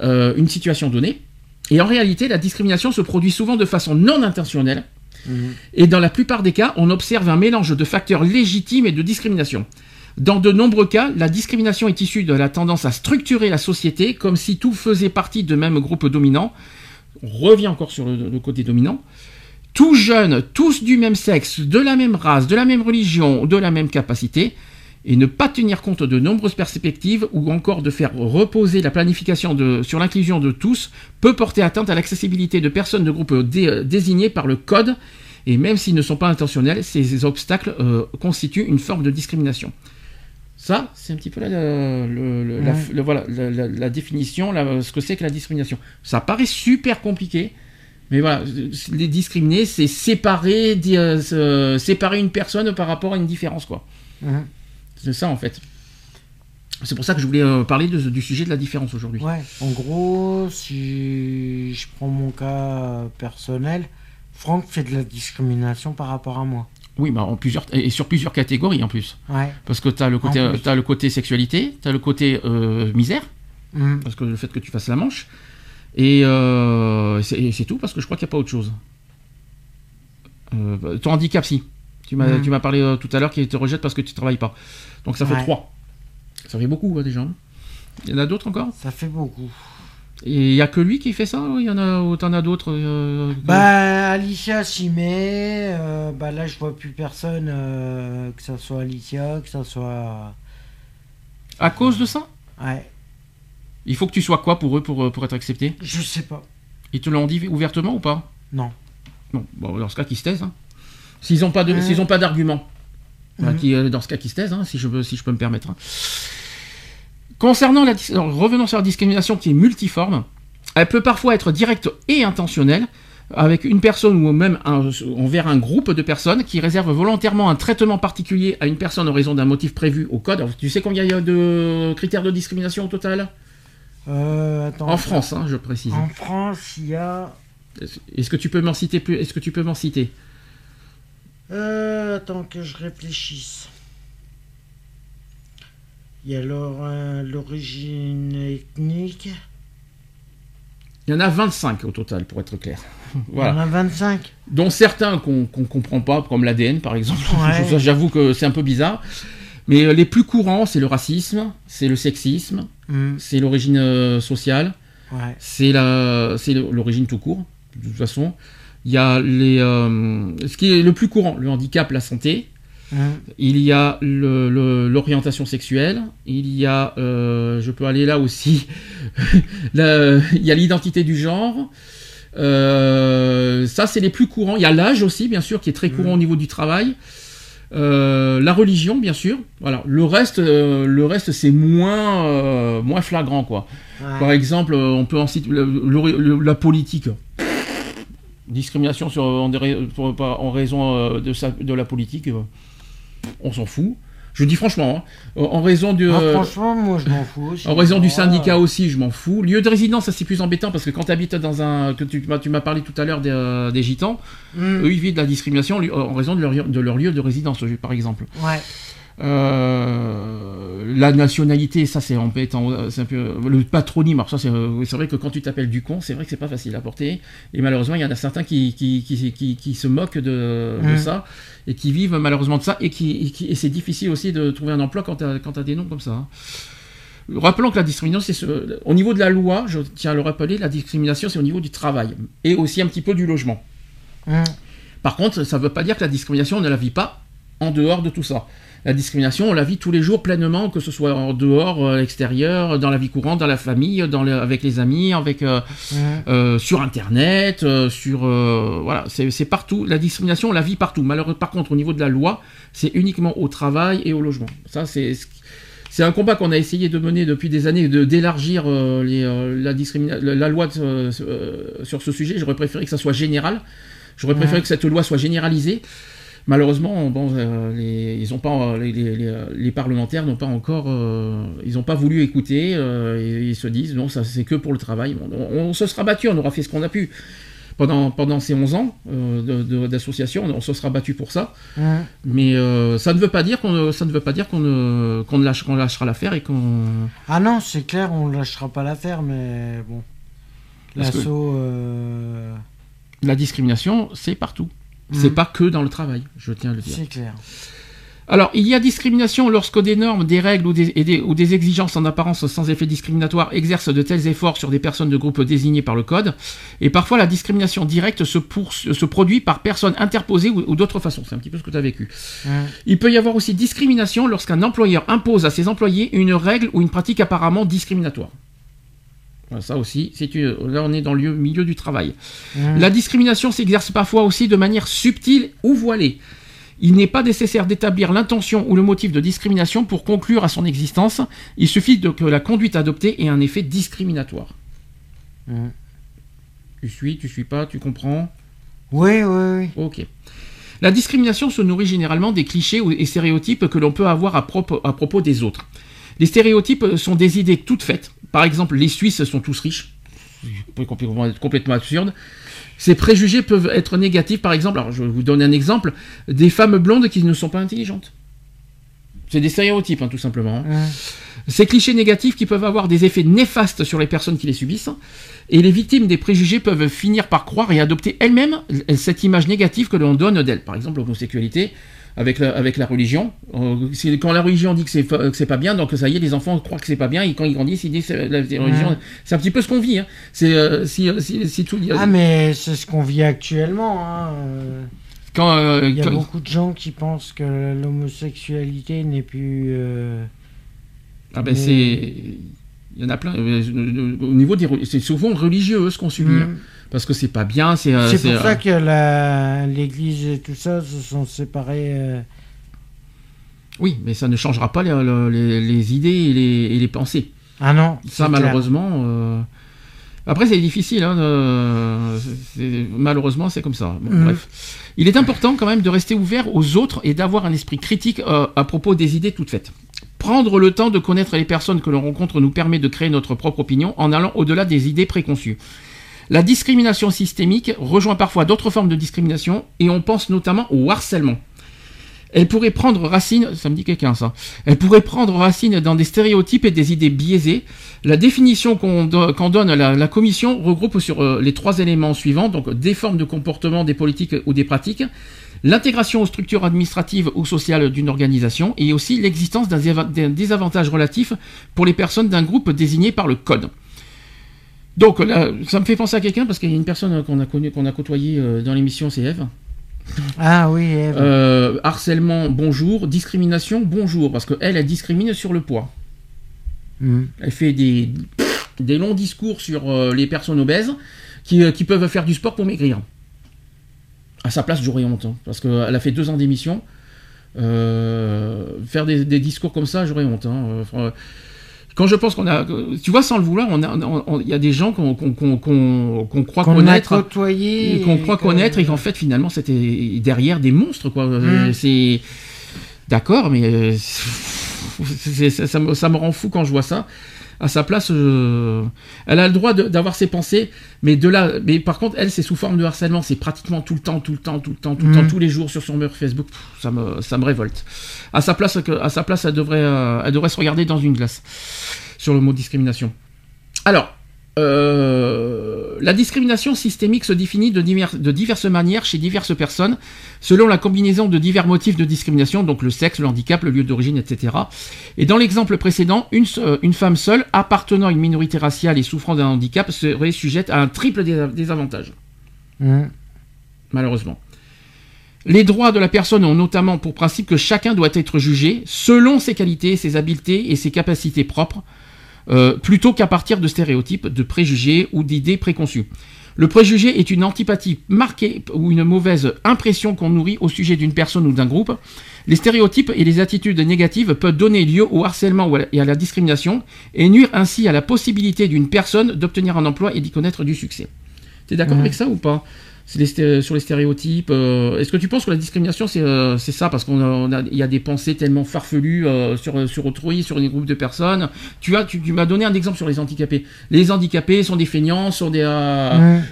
euh, une situation donnée. Et en réalité, la discrimination se produit souvent de façon non intentionnelle. Mhm. Et dans la plupart des cas, on observe un mélange de facteurs légitimes et de discrimination. Dans de nombreux cas, la discrimination est issue de la tendance à structurer la société comme si tout faisait partie de même groupe dominant. On revient encore sur le, côté dominant. Tous jeunes, tous du même sexe, de la même race, de la même religion, de la même capacité, et ne pas tenir compte de nombreuses perspectives ou encore de faire reposer la planification sur l'inclusion de tous peut porter atteinte à l'accessibilité de personnes de groupes dé- désignés par le code et même s'ils ne sont pas intentionnels, ces obstacles euh, constituent une forme de discrimination. Ça, c'est un petit peu la, le- le- la- Ouais. voilà, la, la- la définition, ce que c'est que la discrimination. Ça paraît super compliqué, mais voilà, les discriminer, c'est séparer, euh, séparer une personne par rapport à une différence, quoi. C'est ça, en fait. C'est pour ça que je voulais euh, parler de- du sujet de la différence aujourd'hui. Ouais, en gros, si je prends mon cas personnel, Franck fait de la discrimination par rapport à moi. Oui, bah, en plusieurs, et sur plusieurs catégories en plus. Ouais. Parce que tu as le côté, le côté sexualité, tu as le côté euh, misère, Mhm. parce que le fait que tu fasses la manche, et euh, c'est tout, parce que je crois qu'il n'y a pas autre chose. Euh, ton handicap, si. Tu m'as tu m'as parlé tout à l'heure qu'il te rejette parce que tu travailles pas. Donc ça fait trois. Ça fait beaucoup hein, déjà. Il y en a d'autres encore? Ça fait beaucoup. Et il y a que lui qui fait ça ou il y en a, ou t'en as d'autres euh, que- Bah, Alicia s'y met. euh, bah là, je vois plus personne, euh, que ça soit Alicia, que ça soit. À cause de ça Ouais, Il faut que tu sois quoi pour eux pour, pour être accepté? Je sais pas. Ils te l'ont dit ouvertement ou pas? Non. Bon, bon, dans ce cas, qu'ils se taisent. hein. S'ils n'ont pas de- s'ils ont pas d'argument, euh, dans ce cas, qu'ils se taisent, hein, si, je veux, si je peux me permettre. hein. Concernant la, revenons sur la discrimination qui est multiforme, elle peut parfois être directe et intentionnelle, avec une personne ou même envers un groupe de personnes qui réservent volontairement un traitement particulier à une personne en raison d'un motif prévu au code. tu sais combien il y a de critères de discrimination au total? Euh, En France, hein, je précise. En France, il y a. Est-ce que tu peux m'en citer plus Est-ce que tu peux m'en citer? Euh, Attends que je réfléchisse. Il y a l'origine ethnique. Il y en a 25 au total, pour être clair. voilà. Il y en a 25. Dont certains qu'on ne comprend pas, comme l'ADN par exemple. J'avoue que c'est un peu bizarre. Mais euh, les plus courants, c'est le racisme, c'est le sexisme, hmm. c'est l'origine euh, sociale, c'est l'origine tout court, de toute façon. Il y a les, euh, ce qui est le plus courant, le handicap, la santé, il y a l'orientation sexuelle, il y a, euh, je peux aller là aussi, il y a l'identité du genre. Euh, ça, c'est les plus courants. Il y a l'âge aussi, bien sûr, qui est très courant au niveau du travail. Euh, la religion, bien sûr. Voilà. Le reste, le reste, c'est moins, moins flagrant, quoi. Par exemple, on peut en citer la politique discrimination sur, en, en raison de, de la politique on s'en fout. Je dis franchement, hein. en raison du. Ah, franchement, moi je m'en fous En raison du syndicat aussi, je m'en fous. Lieu de résidence, ça c'est plus embêtant parce que quand tu habites dans un. Que tu, tu m'as parlé tout à l'heure des, euh, gitans, hmm. eux ils vivent de la discrimination en raison de leur, de leur lieu de résidence, par exemple. Ouais. Euh, la nationalité, ça c'est embêtant. C'est un peu le patronyme. Alors ça c'est vrai que quand tu t'appelles Ducon, c'est vrai que c'est pas facile à porter. Et malheureusement, il y en a certains qui qui, qui, qui, se moquent de, de, mmh. ça et qui vivent malheureusement de ça et qui, et, c'est difficile aussi de trouver un emploi quand tu as, des noms comme ça. Hein. Rappelons que la discrimination, c'est au niveau de la loi, je tiens à le rappeler, la discrimination c'est au niveau du travail et aussi un petit peu du logement. Mmh. Par contre, ça ne veut pas dire que la discrimination ne la vit pas en dehors de tout ça la discrimination, on la vit tous les jours pleinement, que ce soit en dehors, à euh, l'extérieur, dans la vie courante, dans la famille, dans avec les amis, avec euh, euh, sur Internet, sur voilà, c'est partout. La discrimination, on la vit partout. Malheureusement, par contre, au niveau de la loi, c'est uniquement au travail et au logement. Ça, c'est c'est un combat qu'on a essayé de mener depuis des années, de d'élargir la, la loi sur ce sujet. J'aurais préféré que ça soit général. J'aurais préféré que cette loi soit généralisée. Malheureusement, bon, euh, les, ils ont pas, les, parlementaires n'ont pas encore, euh, ils n'ont pas voulu écouter. Euh, ils se disent non, ça c'est que pour le travail. on, se sera battu, on aura fait ce qu'on a pu pendant, pendant ces 11 ans d'association, on, se sera battu pour ça. Mais ça ne veut pas dire qu'on ça ne veut pas dire qu'on qu'on lâche, qu'on lâchera l'affaire et qu'on. Ah non, c'est clair, on ne lâchera pas l'affaire, mais bon. L'assaut. La discrimination, c'est partout. C'est mhm. pas que dans le travail, je tiens à le dire. C'est clair. Alors, il y a discrimination lorsque des normes, des règles ou des, ou des, exigences en apparence sans effet discriminatoire exercent de tels efforts sur des personnes de groupe désignées par le code. Et parfois, la discrimination directe se, se produit par personnes interposées ou, d'autres façons. C'est un petit peu ce que tu as vécu. Il peut y avoir aussi discrimination lorsqu'un employeur impose à ses employés une règle ou une pratique apparemment discriminatoire. Ça aussi, là on est dans le milieu du travail. Mmh. La discrimination s'exerce parfois aussi de manière subtile ou voilée. Il n'est pas nécessaire d'établir l'intention ou le motif de discrimination pour conclure à son existence. Il suffit de, que la conduite adoptée ait un effet discriminatoire. Mmh. Tu suis, tu suis pas, tu comprends? Oui, oui, oui. Ok. La discrimination se nourrit généralement des clichés et stéréotypes que l'on peut avoir à propos des autres. Les stéréotypes sont des idées toutes faites. Par exemple, les Suisses sont tous riches. complètement, complètement absurde. Ces préjugés peuvent être négatifs. Par exemple, alors je vais vous donner un exemple des femmes blondes qui ne sont pas intelligentes. C'est des stéréotypes, hein, tout simplement. Hein. Ces clichés négatifs qui peuvent avoir des effets néfastes sur les personnes qui les subissent. Et les victimes des préjugés peuvent finir par croire et adopter elles-mêmes cette image négative que l'on donne d'elles. Par exemple, l'homosexualité avec la, avec la religion. Euh, quand la religion dit que c'est que c'est pas bien, donc ça y est, les enfants croient que c'est pas bien, et quand ils grandissent, ils disent que la, religion. C'est un petit peu ce qu'on vit. Hein. C'est euh, si, si, tout. Ah mais c'est ce qu'on vit actuellement. Hein. Quand, euh, il y a beaucoup de gens qui pensent que l'homosexualité n'est plus. ah ben c'est. Il y en a plein. Au niveau des, c'est souvent religieux ce qu'on subit. Hein. Mm parce que c'est pas bien. C'est euh, pour ça euh, que l'Église et tout ça se sont séparés. Euh. Oui, mais ça ne changera pas les, idées et les, pensées. Ah non. Ça, malheureusement. Euh, après, c'est difficile. Hein, malheureusement, c'est comme ça. Mhm. Bref. Il est important quand même de rester ouvert aux autres et d'avoir un esprit critique euh, à propos des idées toutes faites. Prendre le temps de connaître les personnes que l'on rencontre nous permet de créer notre propre opinion en allant au-delà des idées préconçues. La discrimination systémique rejoint parfois d'autres formes de discrimination et on pense notamment au harcèlement. Elle pourrait prendre racine, ça me dit quelqu'un ça, elle pourrait prendre racine dans des stéréotypes et des idées biaisées. La définition qu'en donne la, commission regroupe sur euh, les trois éléments suivants, donc des formes de comportement, des politiques ou des pratiques, l'intégration aux structures administratives ou sociales d'une organisation et aussi l'existence d'un désavantage relatif pour les personnes d'un groupe désigné par le code. Donc là, ça me fait penser à quelqu'un parce qu'il y a une personne qu'on a connue, qu'on a côtoyée euh, dans l'émission, c'est Eve. Ah oui, Eve. Euh, harcèlement, bonjour. Discrimination, bonjour. Parce qu'elle, elle discrimine sur le poids. Hmm. Elle fait des, des longs discours sur euh, les personnes obèses qui, peuvent faire du sport pour maigrir. À sa place, j'aurais honte. Hein, parce qu'elle a fait deux ans d'émission. faire des, discours comme ça, j'aurais honte. Hein, quand je pense qu'on a, tu vois, sans le vouloir, on a, il y a des gens qu'on croit connaître, qu'on croit connaître, et qu'en fait finalement c'était derrière des monstres, quoi. Mmh. C'est d'accord, mais euh, ça, me, ça me rend fou quand je vois ça à sa place, euh, elle a le droit d'avoir ses pensées, mais de là, mais par contre, elle, c'est sous forme de harcèlement, c'est pratiquement tout le temps, tout le temps, tout le temps, tout le temps, mm. tous les jours sur son mur Facebook, ça me, ça me révolte. À sa place, à sa place, elle devrait, euh, elle devrait se regarder dans une glace sur le mot discrimination. Alors, euh, la discrimination systémique se définit de, de, diverses manières chez diverses personnes, selon la combinaison de divers motifs de discrimination, donc le sexe, le handicap, le lieu d'origine, etc. Et dans l'exemple précédent, une, une, femme seule, appartenant à une minorité raciale et souffrant d'un handicap, serait sujette à un triple désavantage. Mmh. Malheureusement. Les droits de la personne ont notamment pour principe que chacun doit être jugé selon ses qualités, ses habiletés et ses capacités propres, euh, plutôt qu'à partir de stéréotypes, de préjugés ou d'idées préconçues. Le préjugé est une antipathie marquée ou une mauvaise impression qu'on nourrit au sujet d'une personne ou d'un groupe. Les stéréotypes et les attitudes négatives peuvent donner lieu au harcèlement et à la discrimination et nuire ainsi à la possibilité d'une personne d'obtenir un emploi et d'y connaître du succès. T'es d'accord avec ça ou pas? Sur les stéréotypes. Euh, est-ce que tu penses que la discrimination, c'est euh, ça? Parce qu'il y a des pensées tellement farfelues euh, sur, sur autrui, sur des groupes de personnes. Tu, as, tu, m'as donné un exemple sur les handicapés. Les handicapés sont des feignants, sont, des,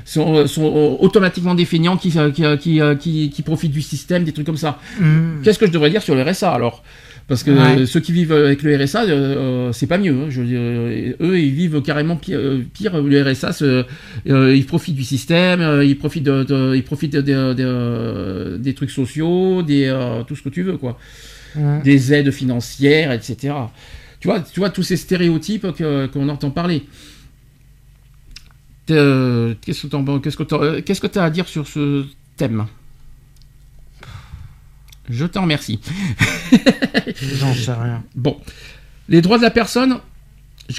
sont, sont, automatiquement des feignants qui, qui, qui, qui, profitent du système, des trucs comme ça. Mm. Qu'est-ce que je devrais dire sur le RSA alors? Parce que euh, ceux qui vivent avec le RSA, euh, euh, c'est pas mieux. Hein. Je, eux, ils vivent carrément pire. pire le RSA, ils profitent du système, ils profitent, de, ils profitent des trucs sociaux, des, tout ce que tu veux, quoi. Des aides financières, etc. Tu vois, tu vois tous ces stéréotypes qu'on entend parler. Qu'est-ce que tu as à dire sur ce thème? Je t'en remercie. J'en sais rien. Bon. Les droits de la personne,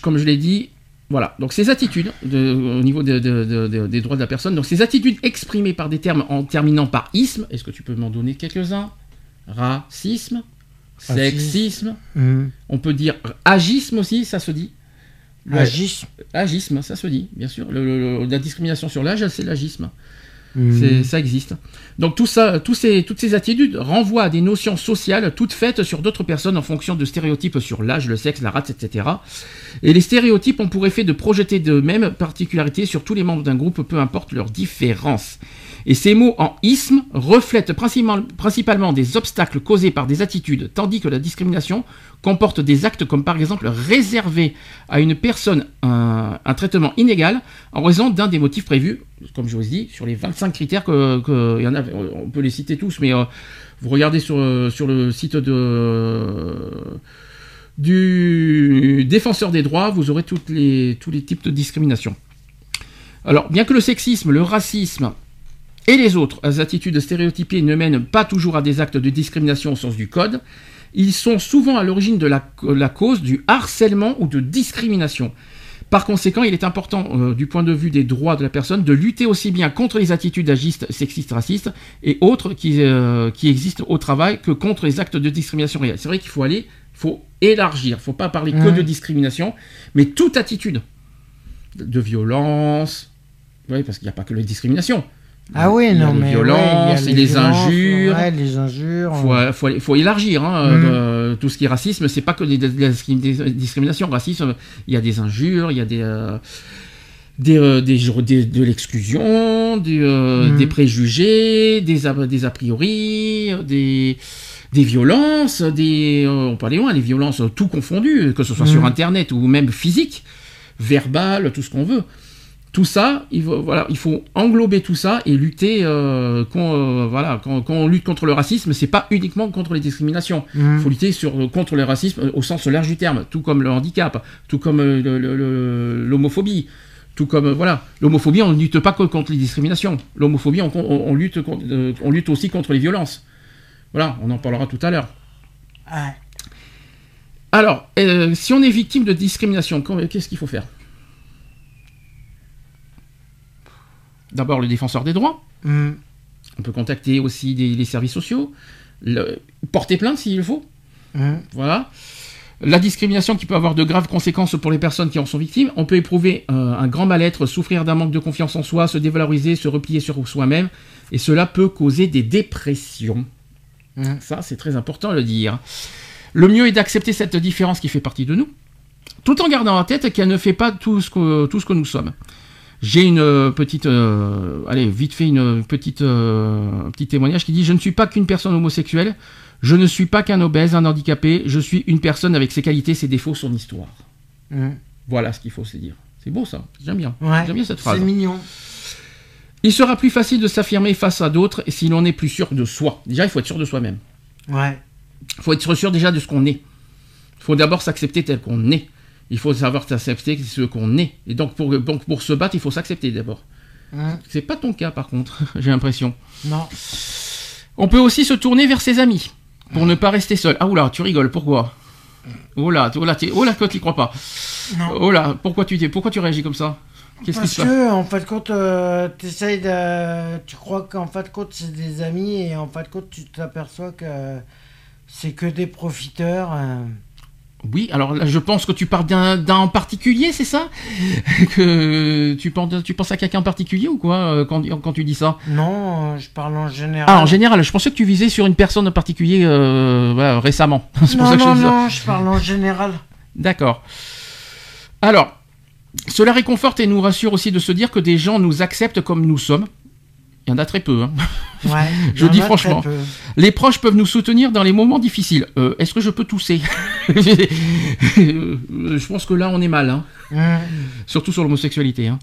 comme je l'ai dit, voilà. Donc ces attitudes, au niveau des droits de la personne, donc ces attitudes exprimées par des termes en terminant par isme, est-ce que tu peux m'en donner quelques-uns? Racisme, sexisme, hmm. on peut dire agisme aussi, ça se dit? agisme. Agisme, ça se dit, bien sûr. la discrimination sur l'âge, c'est l'agisme. Hmm. Ça existe. Donc tout ça, ces, toutes ces attitudes renvoient à des notions sociales toutes faites sur d'autres personnes en fonction de stéréotypes sur l'âge, le sexe, la race, etc. Et les stéréotypes ont pour effet de projeter de mêmes particularités sur tous les membres d'un groupe, peu importe leurs différences. Et ces mots en isme reflètent principalement des obstacles causés par des attitudes, tandis que la discrimination comporte des actes comme par exemple réserver à une personne un, traitement inégal en raison d'un des motifs prévus, comme je vous ai dit, sur les 25 critères que, y en a, on peut les citer tous, mais euh, vous regardez sur, euh, sur le site de du défenseur des droits, vous aurez les, tous les types de discrimination. Alors, bien que le sexisme, le racisme et les autres attitudes stéréotypées ne mènent pas toujours à des actes de discrimination au sens du code, ils sont souvent à l'origine de la, cause du harcèlement ou de discrimination. Par conséquent, il est important, euh, du point de vue des droits de la personne, de lutter aussi bien contre les attitudes agistes, sexistes, racistes et autres qui, euh, qui existent au travail que contre les actes de discrimination réelle. C'est vrai qu'il faut aller, il faut élargir, il faut pas parler que de discrimination, mais toute attitude de violence. Oui, parce qu'il n'y a pas que les discriminations. Ah oui, non, mais. violences, ouais, il y a les violences, injures. Ouais, les injures. faut, euh, faut, faut élargir hein, Mhm. euh, tout ce qui est racisme. C'est pas que des, des- des discriminations. Racisme, il y a des injures, il y a des euh, des, euh, des, des- de l'exclusion, des, euh, Mhm. des préjugés, des a, des a priori, des des violences, des euh, on peut aller loin, les violences tout confondues, que ce soit Mhm. sur internet ou même physique, verbal, tout ce qu'on veut. Tout ça, il faut, voilà, il faut englober tout ça et lutter. euh, con- euh, voilà, quand, quand on lutte contre le racisme, c'est pas uniquement contre les discriminations. Il Mhm. faut lutter sur, contre le racisme euh, au sens large du terme, tout comme le handicap, tout comme euh, l'homophobie, tout comme euh, voilà, l'homophobie, on ne lutte pas que contre les discriminations. L'homophobie, on, on- on lutte, con- euh, on lutte aussi contre les violences. Voilà, on en parlera tout à l'heure. Ouais. Alors, euh, si on est victime de discrimination, quand- qu'est-ce qu'il faut faire? D'abord, le défenseur des droits. Mhm. On peut contacter aussi des- les services sociaux, le- porter plainte s'il faut. Mhm. Voilà. La discrimination qui peut avoir de graves conséquences pour les personnes qui en sont victimes. On peut éprouver euh, un grand mal-être, souffrir d'un manque de confiance en soi, se dévaloriser, se replier sur soi-même. Et cela peut causer des dépressions. Mhm. Ça, c'est très important à le dire. Le mieux est d'accepter cette différence qui fait partie de nous, tout en gardant en tête qu'elle ne fait pas tout ce que, tout ce que nous sommes. J'ai une euh, petite, euh, allez, vite fait une petite, euh, un petit témoignage qui dit Je ne suis pas qu'une personne homosexuelle, je ne suis pas qu'un obèse, un handicapé, je suis une personne avec ses qualités, ses défauts, son histoire. Voilà ce qu'il faut se dire. C'est beau ça, j'aime bien. Ouais. J'aime bien cette phrase. C'est mignon. Il sera plus facile de s'affirmer face à d'autres si l'on est plus sûr de soi. Déjà, il faut être sûr de soi-même. Ouais. Il faut être sûr déjà de ce qu'on est. Il faut d'abord s'accepter tel qu'on est. Il faut savoir s'accepter ce qu'on est. Et donc pour, donc pour se battre, il faut s'accepter d'abord. Mhm. C'est pas ton cas par contre, j'ai l'impression. Non. On peut aussi se tourner vers ses amis pour ne pas rester seul. Ah oula, tu rigoles, pourquoi? Oh là, oh là, t'es- oh là, toi tu crois pas. Non. Oh là, pourquoi tu, pourquoi tu réagis comme ça? Qu'est-ce Parce que, en fin de compte, euh, t'essayes de. Tu crois qu'en fin de compte, c'est des amis, et en fin de compte, tu t'aperçois que c'est que des profiteurs. euh. Oui, alors là, je pense que tu parles d'un en particulier, c'est ça? Que tu penses, tu penses à quelqu'un en particulier ou quoi euh, quand, quand tu dis ça? Non, euh, je parle en général. Ah, en général, je pensais que tu visais sur une personne en particulier euh, voilà, récemment. Ça je non, je parle en général. D'accord. Alors, cela réconforte et nous rassure aussi de se dire que des gens nous acceptent comme nous sommes. Il y en a très peu. hein. Ouais, Je dis franchement. Les proches peuvent nous soutenir dans les moments difficiles. Euh, Est-ce que je peux tousser Je pense que là, on est mal. hein. Hum, Surtout sur l'homosexualité. hein.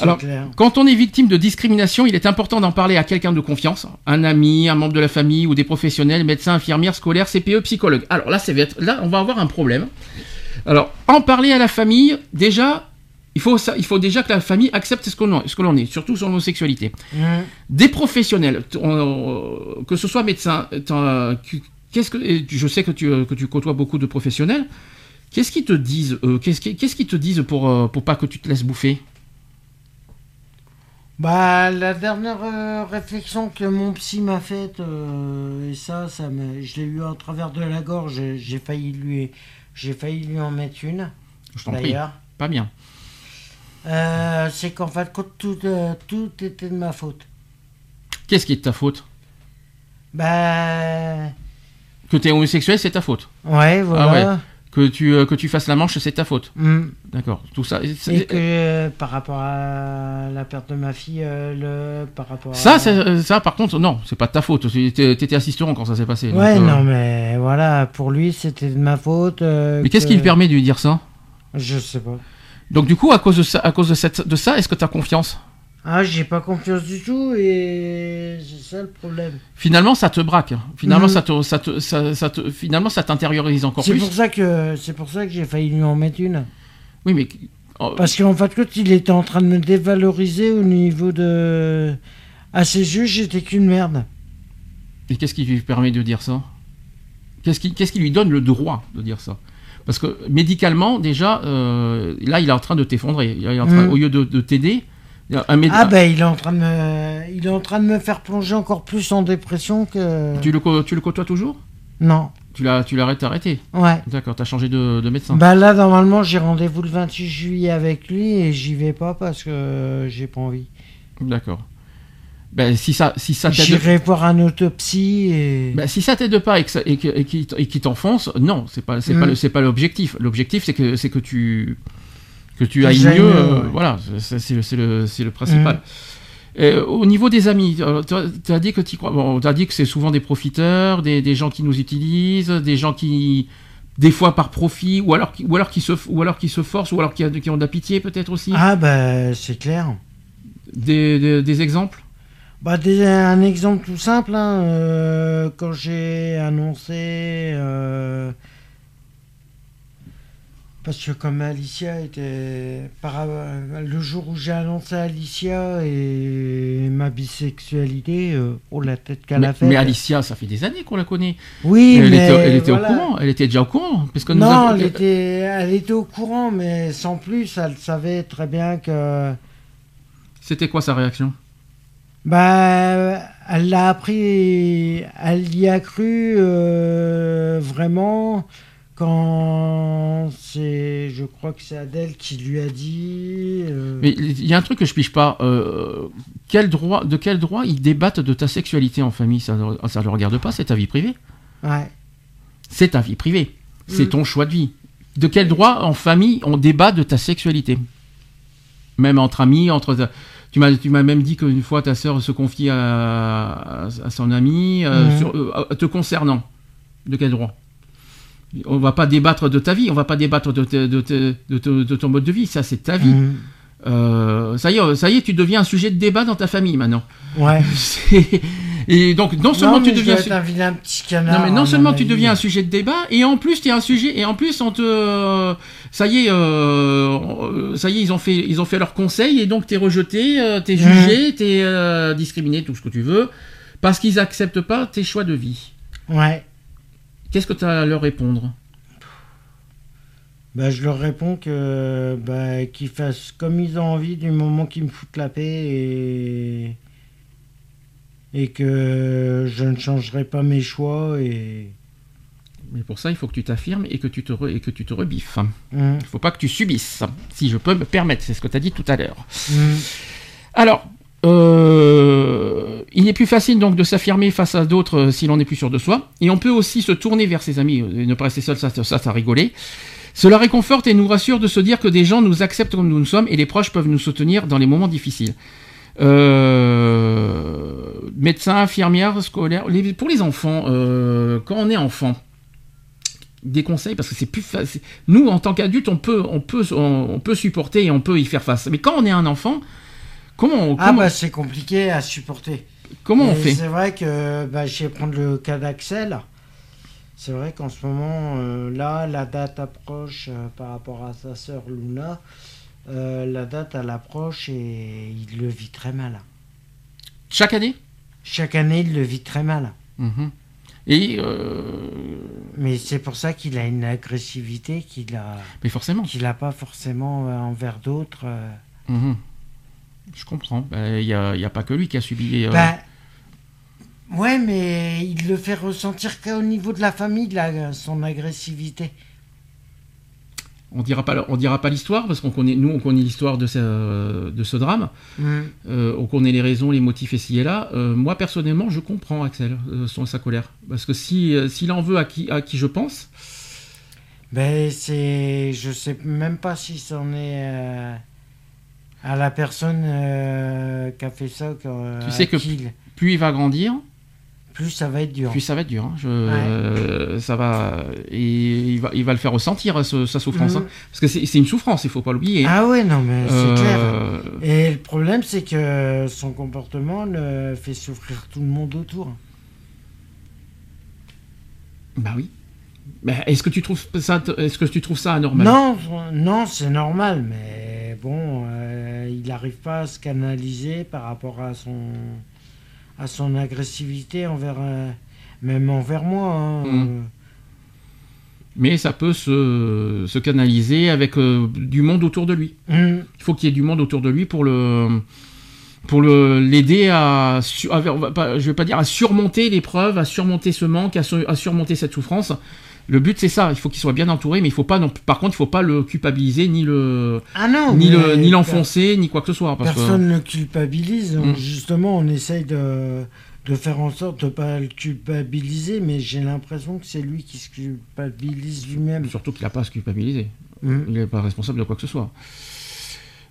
Alors, clair. Quand on est victime de discrimination, il est important d'en parler à quelqu'un de confiance, un ami, un membre de la famille ou des professionnels, médecins, infirmières, scolaires, CPE, psychologues. Alors là, c'est là, on va avoir un problème. Alors, en parler à la famille, déjà, il faut, ça, il faut déjà que la famille accepte ce que l'on est, surtout sur l'homosexualité. Hum. Des professionnels, on- que ce soit médecin, qu'est-ce que, et je sais que tu, euh, que tu côtoies beaucoup de professionnels. Qu'est-ce qu'ils te disent Qu'est-ce qui- qu'est-ce qu'ils te disent pour, euh, pour pas que tu te laisses bouffer? Bah, la dernière euh, réflexion que mon psy m'a faite, euh, et ça, ça me, je l'ai eu en travers de la gorge, j'ai failli lui, j'ai failli lui en mettre une, Je t'en prie. Pas bien. Euh, c'est qu'en fin de compte, tout, euh, tout était de ma faute. Qu'est-ce qui est de ta faute? Bah, Que tu es homosexuel, c'est ta faute. ouais, voilà. Que tu, euh, que tu fasses la manche, c'est ta faute. Hum. D'accord. Tout ça. c'est- Et que par rapport à la perte de ma fille, le, par rapport Ça, à... ça, par contre, non, c'est pas de ta faute. Tu étais t'étais assistant quand ça s'est passé. Ouais, non, mais voilà, pour lui, c'était de ma faute. Mais qu'est-ce que- qui lui permet de lui dire ça? Je sais pas. Donc, du coup, à cause de ça, à cause de, cette, de ça est-ce que tu as confiance? Ah, j'ai pas confiance du tout et c'est ça le problème. Finalement, ça te braque. Finalement, Mhm. ça te, ça te, ça, ça te- finalement, ça t'intériorise encore C'est plus. pour ça que c'est pour ça que j'ai failli lui en mettre une. Oui, mais oh, Parce qu'en fait, quand il était en train de me dévaloriser au niveau de. À ses yeux, j'étais qu'une merde. Et qu'est-ce qui lui permet de dire ça? Qu'est-ce qui, qu'est-ce qui lui donne le droit de dire ça? Parce que médicalement, déjà, euh, là, il est en train de t'effondrer. Il est en train- Mm. Au lieu de, de t'aider, Ah ben il est en train de me, il est en train de me faire plonger encore plus en dépression que. tu, le, tu le côtoies toujours? Non. Tu l'as tu l'arrêtes arrêté Ouais. D'accord, t'as changé de, de médecin. Bah là normalement j'ai rendez-vous le 28 juillet avec lui et j'y vais pas parce que j'ai pas envie. D'accord. Ben, si ça, si ça t'aide, J'irai voir un autopsie et. ben, si ça t'aide pas et que ça- et que- et qu'il et qu'il t'enfonce, non, c'est pas, c'est pas, le- c'est pas l'objectif. L'objectif, c'est que, c'est que tu, que tu Que ailles mieux. euh, ouais. Voilà, c'est le, c'est le, c'est le principal. Mm. Euh, au niveau des amis, tu as dit que tu crois. Bon, dit que c'est souvent des profiteurs, des, des gens qui nous utilisent, des gens qui, des fois par profit, ou alors qui, ou alors qui se, ou alors qui se forcent, ou alors qui, qui ont de la pitié peut-être aussi? Ah bah c'est clair. Des, des, des exemples? Bah des- un exemple tout simple, hein, euh, quand j'ai annoncé, euh, parce que comme Alicia était, par, le jour où j'ai annoncé Alicia et ma bisexualité, euh, oh la tête qu'elle a fait. mais Alicia, ça fait des années qu'on la connaît. oui, elle, mais était, elle était voilà. au courant. Elle était déjà au courant. Parce que nous Non, avons- elle était, elle était au courant, mais sans plus, elle savait très bien que. C'était quoi sa réaction? Bah, elle l'a appris, elle y a cru euh, vraiment quand c'est, je crois que c'est Adèle qui lui a dit. euh, Mais il y a un truc que je pige pas. euh, quel droit, de quel droit ils débattent de ta sexualité en famille? Ça ne le regarde pas, c'est ta vie privée. Ouais. C'est ta vie privée. C'est Mm. ton choix de vie. De quel droit en famille on débat de ta sexualité? Même entre amis, entre. Tu m'as, tu m'as même dit qu'une fois ta sœur se confie à, à- à son ami euh, Mhm. sur- euh, te concernant. De quel droit? On va pas débattre de ta vie, on va pas débattre de, te- de te- de te- de ton mode de vie. Ça, c'est ta vie. Mhm. Euh, ça y est, ça y est, tu deviens un sujet de débat dans ta famille maintenant. Ouais. Et donc non seulement non, tu deviens un vilain petit canard. non mais non seulement tu deviens un sujet de débat et en plus tu es un sujet et en plus on te euh, ça y est euh, euh, ça y est ils ont fait ils ont fait leur conseil et donc tu es rejeté, euh, tu es jugé, tu es discriminé tout ce que tu veux parce qu'ils acceptent pas tes choix de vie. Ouais. Qu'est-ce que tu as à leur répondre? Bah, je leur réponds que bah, qu'ils fassent comme ils ont envie du moment qu'ils me foutent la paix et et que je ne changerai pas mes choix et Mais pour ça, il faut que tu t'affirmes et que tu te re- et que tu te rebiffes. Hum, Il faut pas que tu subisses, si je peux me permettre, c'est ce que tu as dit tout à l'heure. hum. Alors, euh, il est plus facile donc de s'affirmer face à d'autres euh, si l'on n'est plus sûr de soi. Et on peut aussi se tourner vers ses amis euh, et ne pas rester seul, ça, ça, ça, ça rigoler. Cela réconforte et nous rassure de se dire que des gens nous acceptent comme nous sommes et les proches peuvent nous soutenir dans les moments difficiles. Euh, médecins, infirmières, scolaires, les- pour les enfants, euh, quand on est enfant, des conseils parce que c'est plus facile. Nous, en tant qu'adultes, on peut, on peut, on, on peut supporter et on peut y faire face. Mais quand on est un enfant, comment, on- Ah comment, bah c'est compliqué à supporter. comment on fait? C'est vrai que bah, je vais prendre le cas d'Axel. C'est vrai qu'en ce moment, euh, là, la date approche euh, par rapport à sa sœur Luna. euh, la date, elle approche et il le vit très mal. Chaque année? Chaque année, il le vit très mal. Mhm. Et euh, Mais c'est pour ça qu'il a une agressivité qu'il a, mais forcément. qu'il a pas forcément envers d'autres. Mhm. Je comprends. Il n'y a, a pas que lui qui a subi. euh, Bah, ouais, mais il le fait ressentir qu'au niveau de la famille, la- son agressivité. on dira pas, on dira pas l'histoire parce qu'on connaît, nous, on connaît l'histoire de ce, de ce drame. Mm. Euh, on connaît les raisons, les motifs ici et là. Euh, moi, personnellement, je comprends Axel, euh, son, sa colère. Parce que si, s'il en veut à qui, à qui je pense, Ben, c'est. Je sais même pas si c'en est. à la personne qui a fait ça. Tu sais que- il- plus il va grandir, Plus ça va être dur. plus ça va être dur. hein. Je- euh, ça va, et il va, il va le faire ressentir ce- sa souffrance. Mhm. hein. Parce que c'est une souffrance, il faut pas l'oublier. hein. Ah ouais, non, mais c'est Euh, clair. Et le problème, c'est que son comportement le fait souffrir tout le monde autour. Bah oui. Est-ce que tu trouves ça, est-ce que tu trouves ça anormal? Non, non, c'est normal, mais bon, euh, il n'arrive pas à se canaliser par rapport à son, à son agressivité envers, euh, même envers moi. hein, euh. mais ça peut se, se canaliser avec euh, du monde autour de lui. Mm. Il faut qu'il y ait du monde autour de lui pour le pour le l'aider à, je vais pas dire à surmonter l'épreuve, à surmonter ce manque, à surmonter cette souffrance. Le but c'est ça, il faut qu'il soit bien entouré, mais il faut pas non, par contre il faut pas le culpabiliser ni le Ah non, ni le ni l'enfoncer ni quoi que ce soit parce Personne ne le culpabilise. Mm. Justement, on essaye de, de faire en sorte de ne pas le culpabiliser, mais j'ai l'impression que c'est lui qui se culpabilise lui-même. surtout qu'il n'a pas à se culpabiliser. Mm. Il n'est pas responsable de quoi que ce soit.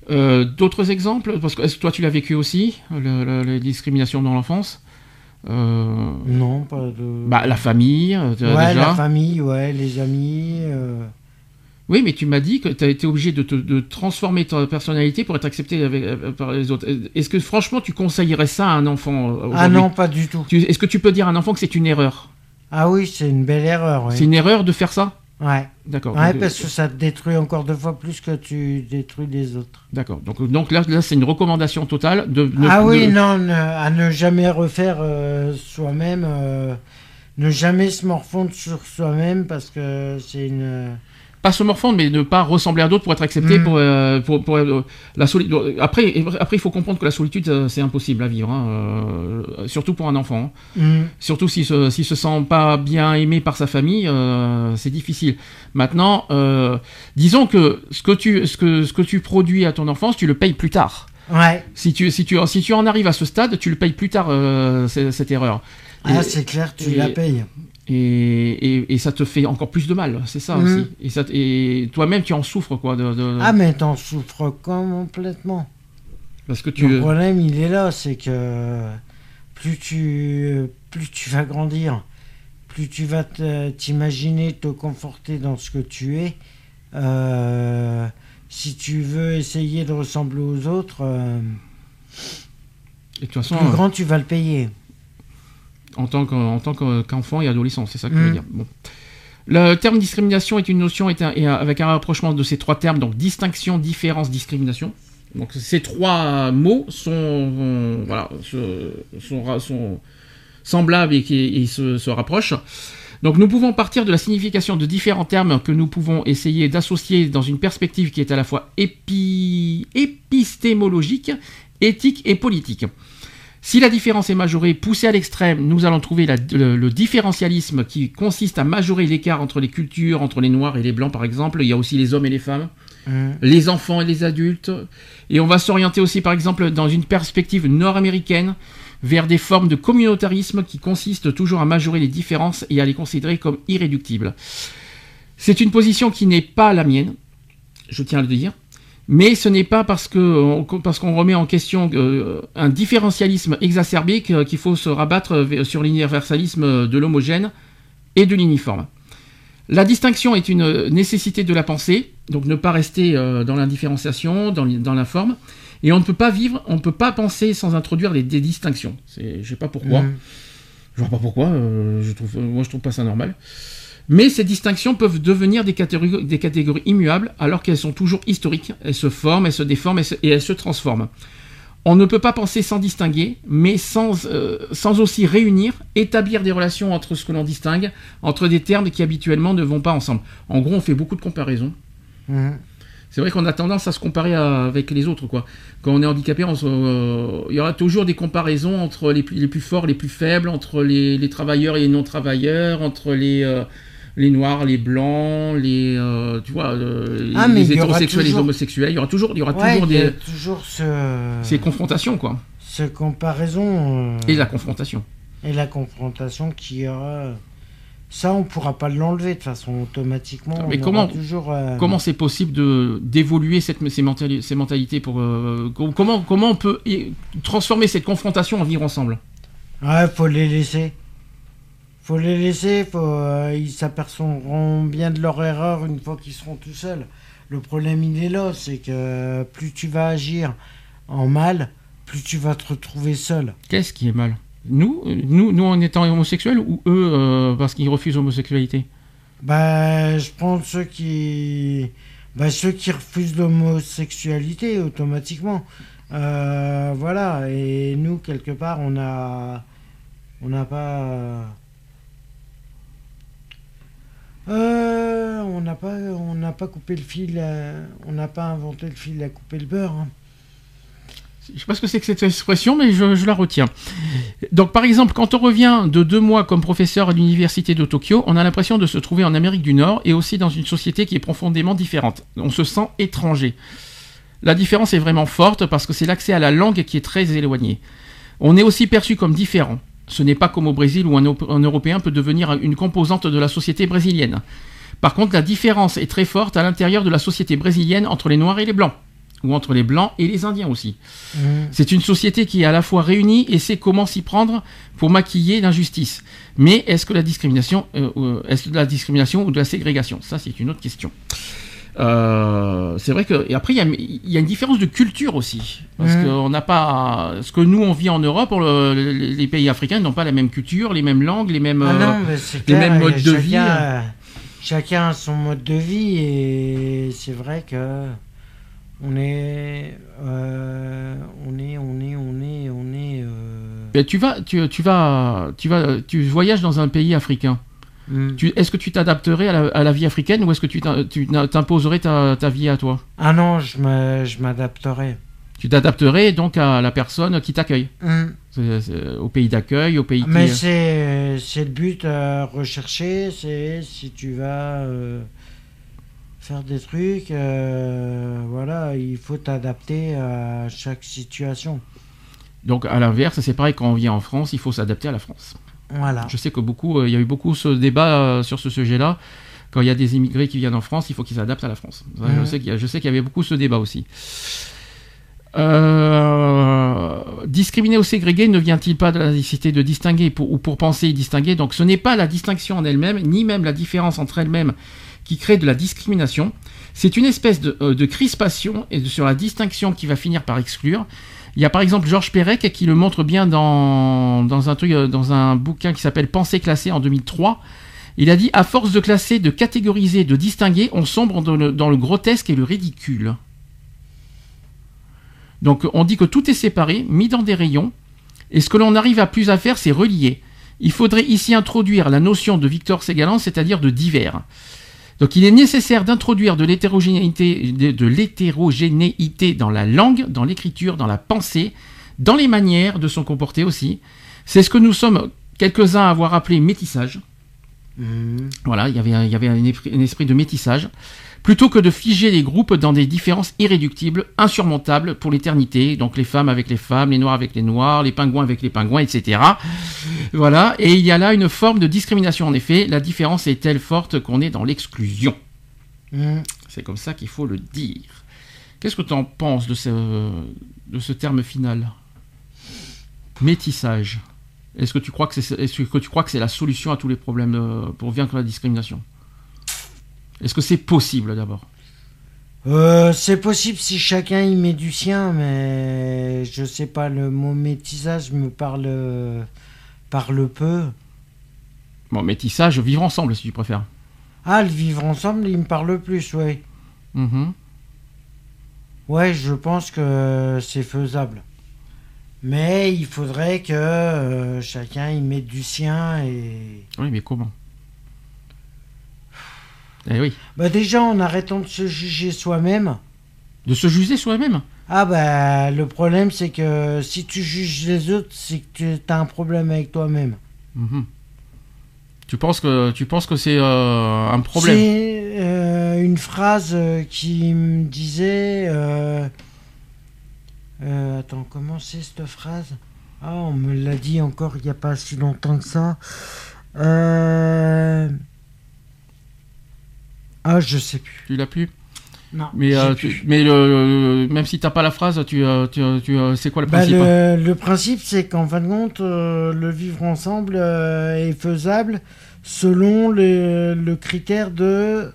Euh, D'autres exemples? Parce que est-ce que toi tu l'as vécu aussi, le- le- les discriminations dans l'enfance? Euh, Non, pas de. bah, La famille, euh, ouais, déjà. la famille, ouais, les amis. euh, Oui, mais tu m'as dit que tu as été obligé de, te- de transformer ta personnalité pour être accepté avec- par les autres. Est-ce que franchement tu conseillerais ça à un enfant Ah non, pas du tout. Est-ce que tu peux dire à un enfant que c'est une erreur? Ah oui, c'est une belle erreur. C'est une erreur de faire ça? Ouais. D'accord. Ouais, Donc, parce que ça te détruit encore deux fois plus que tu détruis les autres. D'accord. Donc, donc là, là c'est une recommandation totale de. ne- ah oui, de- non, ne- à ne jamais refaire euh, soi-même, euh, ne jamais se morfondre sur soi-même parce que c'est une. Pas se morfondre, mais ne pas ressembler à d'autres pour être accepté. Mm. Pour, euh, pour, pour, euh, la. Après, après, il faut comprendre que la solitude, euh, c'est impossible à vivre, hein, euh, surtout pour un enfant. hein. Mm. Surtout s'il se, se sent pas bien aimé par sa famille, c'est difficile. Maintenant, disons que ce que tu, ce que, ce que tu produis à ton enfance, tu le payes plus tard. Ouais, Si tu, si tu, si tu en arrives à ce stade, tu le payes plus tard c'est- cette erreur. ah, c'est clair, tu et- la payes. Et, et, et ça te fait encore plus de mal, c'est ça Mhm. aussi. Et, ça, et toi-même, tu en souffres, quoi. De, de- Ah, mais t'en souffres complètement. parce que tu. Le problème, il est là, c'est que plus tu, plus tu vas grandir, plus tu vas t'imaginer te conforter dans ce que tu es. euh, si tu veux essayer de ressembler aux autres, euh, et de toute façon, plus grand tu vas le payer. En tant que- en tant que- qu'enfant et adolescent, c'est ça que je veux dire. Bon. Le terme discrimination est une notion est un- est un- avec un rapprochement de ces trois termes, donc distinction, différence, discrimination. Donc ces trois mots sont, euh, voilà, se- sont, semblables et qui se, se rapprochent. Donc nous pouvons partir de la signification de différents termes que nous pouvons essayer d'associer dans une perspective qui est à la fois épi- épistémologique, éthique et politique. Si la différence est majorée, poussée à l'extrême, nous allons trouver la- le, le différentialisme qui consiste à majorer l'écart entre les cultures, entre les noirs et les blancs par exemple. Il y a aussi les hommes et les femmes, Mm. les enfants et les adultes. Et on va s'orienter aussi par exemple dans une perspective nord-américaine vers des formes de communautarisme qui consistent toujours à majorer les différences et à les considérer comme irréductibles. C'est une position qui n'est pas la mienne, je tiens à le dire. Mais ce n'est pas parce que parce qu'on remet en question euh, un différentialisme exacerbé qu'il faut se rabattre sur l'universalisme de l'homogène et de l'uniforme. La distinction est une nécessité de la pensée, donc ne pas rester euh, dans l'indifférenciation, dans, la forme. Et on ne peut pas vivre, on ne peut pas penser sans introduire des, des distinctions. Je sais pas pourquoi. Mm. Je vois pas pourquoi. euh, je trouve, moi, je trouve pas ça normal. Mais ces distinctions peuvent devenir des catégories, des catégories immuables alors qu'elles sont toujours historiques. Elles se forment, elles se déforment elles se- et elles se transforment. On ne peut pas penser sans distinguer, mais sans, euh, sans aussi réunir, établir des relations entre ce que l'on distingue, entre des termes qui habituellement ne vont pas ensemble. En gros, on fait beaucoup de comparaisons. Mm. C'est vrai qu'on a tendance à se comparer à- avec les autres, quoi. Quand on est handicapé, on se- euh, il y aura toujours des comparaisons entre les plus, les plus forts, les plus faibles, entre les, les travailleurs et les non-travailleurs, entre les, euh, les noirs, les blancs, les, euh, tu vois, euh, Ah, les hétérosexuels, les homosexuels. Il y aura toujours, il y aura Ouais, toujours y des, toujours ce, ces confrontations, quoi. ce comparaison euh, Et la confrontation. et la confrontation qui aura. Ça, on pourra pas l'enlever de toute façon automatiquement. Mais on comment- toujours Comment c'est possible de d'évoluer cette ces, mentali- ces mentalités pour comment comment on peut transformer cette confrontation en vivre ensemble? Ouais, faut les laisser. Faut les laisser. Faut, euh, ils s'apercevront bien de leur erreur une fois qu'ils seront tout seuls. Le problème, il est là, c'est que plus tu vas agir en mal, plus tu vas te retrouver seul. Qu'est-ce qui est mal? Nous, nous, nous en étant homosexuels ou eux euh, parce qu'ils refusent l'homosexualité? Bah, je prends ceux qui, bah, ceux qui refusent l'homosexualité automatiquement. Euh, voilà. Et nous, quelque part, on a, on n'a pas. Euh, on n'a pas coupé le fil, à- on n'a pas inventé le fil à couper le beurre. hein. Je sais pas ce que c'est que cette expression, mais je la retiens. Donc, par exemple, quand on revient de deux mois comme professeur à l'université de Tokyo, on a l'impression de se trouver en Amérique du Nord et aussi dans une société qui est profondément différente. On se sent étranger. La différence est vraiment forte parce que c'est l'accès à la langue qui est très éloigné. On est aussi perçu comme différent. Ce n'est pas comme au Brésil où un, Op- un Européen peut devenir une composante de la société brésilienne. Par contre, la différence est très forte à l'intérieur de la société brésilienne entre les Noirs et les Blancs, ou entre les Blancs et les Indiens aussi. C'est une société qui est à la fois réunie et sait comment s'y prendre pour maquiller l'injustice. Mais est-ce que la discrimination, euh, euh, est-ce de la discrimination ou de la ségrégation? Ça, c'est une autre question. Euh, c'est vrai que et après il y, a, il y a une différence de culture aussi parce qu'on n'a pas ce que nous on vit en Europe on le- les, pays africains n'ont pas la même culture les mêmes langues les mêmes Ah euh, non, les clair, mêmes modes de vie. chacun- Chacun a son mode de vie et c'est vrai que on est, euh, on est, on est, on est, on est. euh, Ben, tu vas tu, tu vas tu vas tu voyages dans un pays africain hmm. Est-ce que tu t'adapterais à la, à la vie africaine ou est-ce que tu t'im- tu t'imposerais ta, ta vie à toi? Ah non, je me, je m'adapterai. Tu t'adapterais donc à la personne qui t'accueille, Hmm. Au pays d'accueil, au pays Mais qui... c'est, c'est le but à rechercher, c'est si tu vas euh, faire des trucs, euh, voilà, il faut t'adapter à chaque situation. Donc à l'inverse, c'est pareil quand on vient en France, il faut s'adapter à la France. Voilà. Je sais que beaucoup, euh, il y a eu beaucoup ce débat euh, sur ce sujet-là. Quand il y a des immigrés qui viennent en France, il faut qu'ils s'adaptent à la France. Ça, Je Mhm. sais qu'il y, qu'il y avait beaucoup ce débat aussi. Euh, discriminer ou ségréguer ne vient-il pas de la nécessité de distinguer pour- ou pour penser et distinguer? Donc ce n'est pas la distinction en elle-même, ni même la différence entre elles-mêmes qui crée de la discrimination. C'est une espèce de, de crispation et de- sur la distinction qui va finir par exclure. Il y a par exemple Georges Perec qui le montre bien dans, un, truc, euh, dans un bouquin qui s'appelle Pensée classée en 2003. Il a dit À force de classer, de catégoriser, de distinguer, on sombre dans le, dans le grotesque et le ridicule. Donc on dit que tout est séparé, mis dans des rayons, et ce que l'on arrive à plus à faire, c'est relier. Il faudrait ici introduire la notion de Victor Ségalan, c'est-à-dire de divers. Donc il est nécessaire d'introduire de l'hétérogénéité, de, de l'hétérogénéité dans la langue, dans l'écriture, dans la pensée, dans les manières de se comporter aussi. C'est ce que nous sommes quelques-uns à avoir appelé métissage. Mhm. Voilà, il y avait, il y un esprit de métissage. Plutôt que de figer les groupes dans des différences irréductibles, insurmontables pour l'éternité, donc les femmes avec les femmes, les noirs avec les noirs, les pingouins avec les pingouins, etc. Voilà, et il y a là une forme de discrimination en effet, la différence est telle forte qu'on est dans l'exclusion. Mhm. C'est comme ça qu'il faut le dire. Qu'est-ce que tu en penses de ce, de ce terme final? Métissage. Est-ce que tu crois que c'est est-ce que tu crois que c'est la solution à tous les problèmes euh, pour vaincre la discrimination? Est-ce que c'est possible d'abord? Euh, c'est possible si chacun y met du sien, mais je sais pas, le mot métissage me parle, euh, parle peu. Bon, métissage, vivre ensemble si tu préfères. Ah, le vivre ensemble, il me parle plus, ouais. Mhm. Ouais, je pense que c'est faisable. Mais il faudrait que euh, chacun y mette du sien et... Oui, mais comment? Eh oui. Bah déjà, en arrêtant de se juger soi-même. De se juger soi-même Ah bah, le problème, c'est que si tu juges les autres, c'est que tu as un problème avec toi-même. Mhm. Tu penses que tu penses que c'est euh, un problème? C'est euh, une phrase euh, qui me disait. attends, comment c'est cette phrase? Ah, on me l'a dit encore il n'y a pas si longtemps que ça. Ah, je sais plus. Tu l'as plus? Non. Mais, euh, tu- mais le, le- même si t'as pas la phrase, tu, euh, tu, euh, tu, euh, c'est quoi le Bah, principe hein? le, le principe, c'est qu'en fin de compte, euh, le vivre ensemble euh, est faisable selon le, le critère de.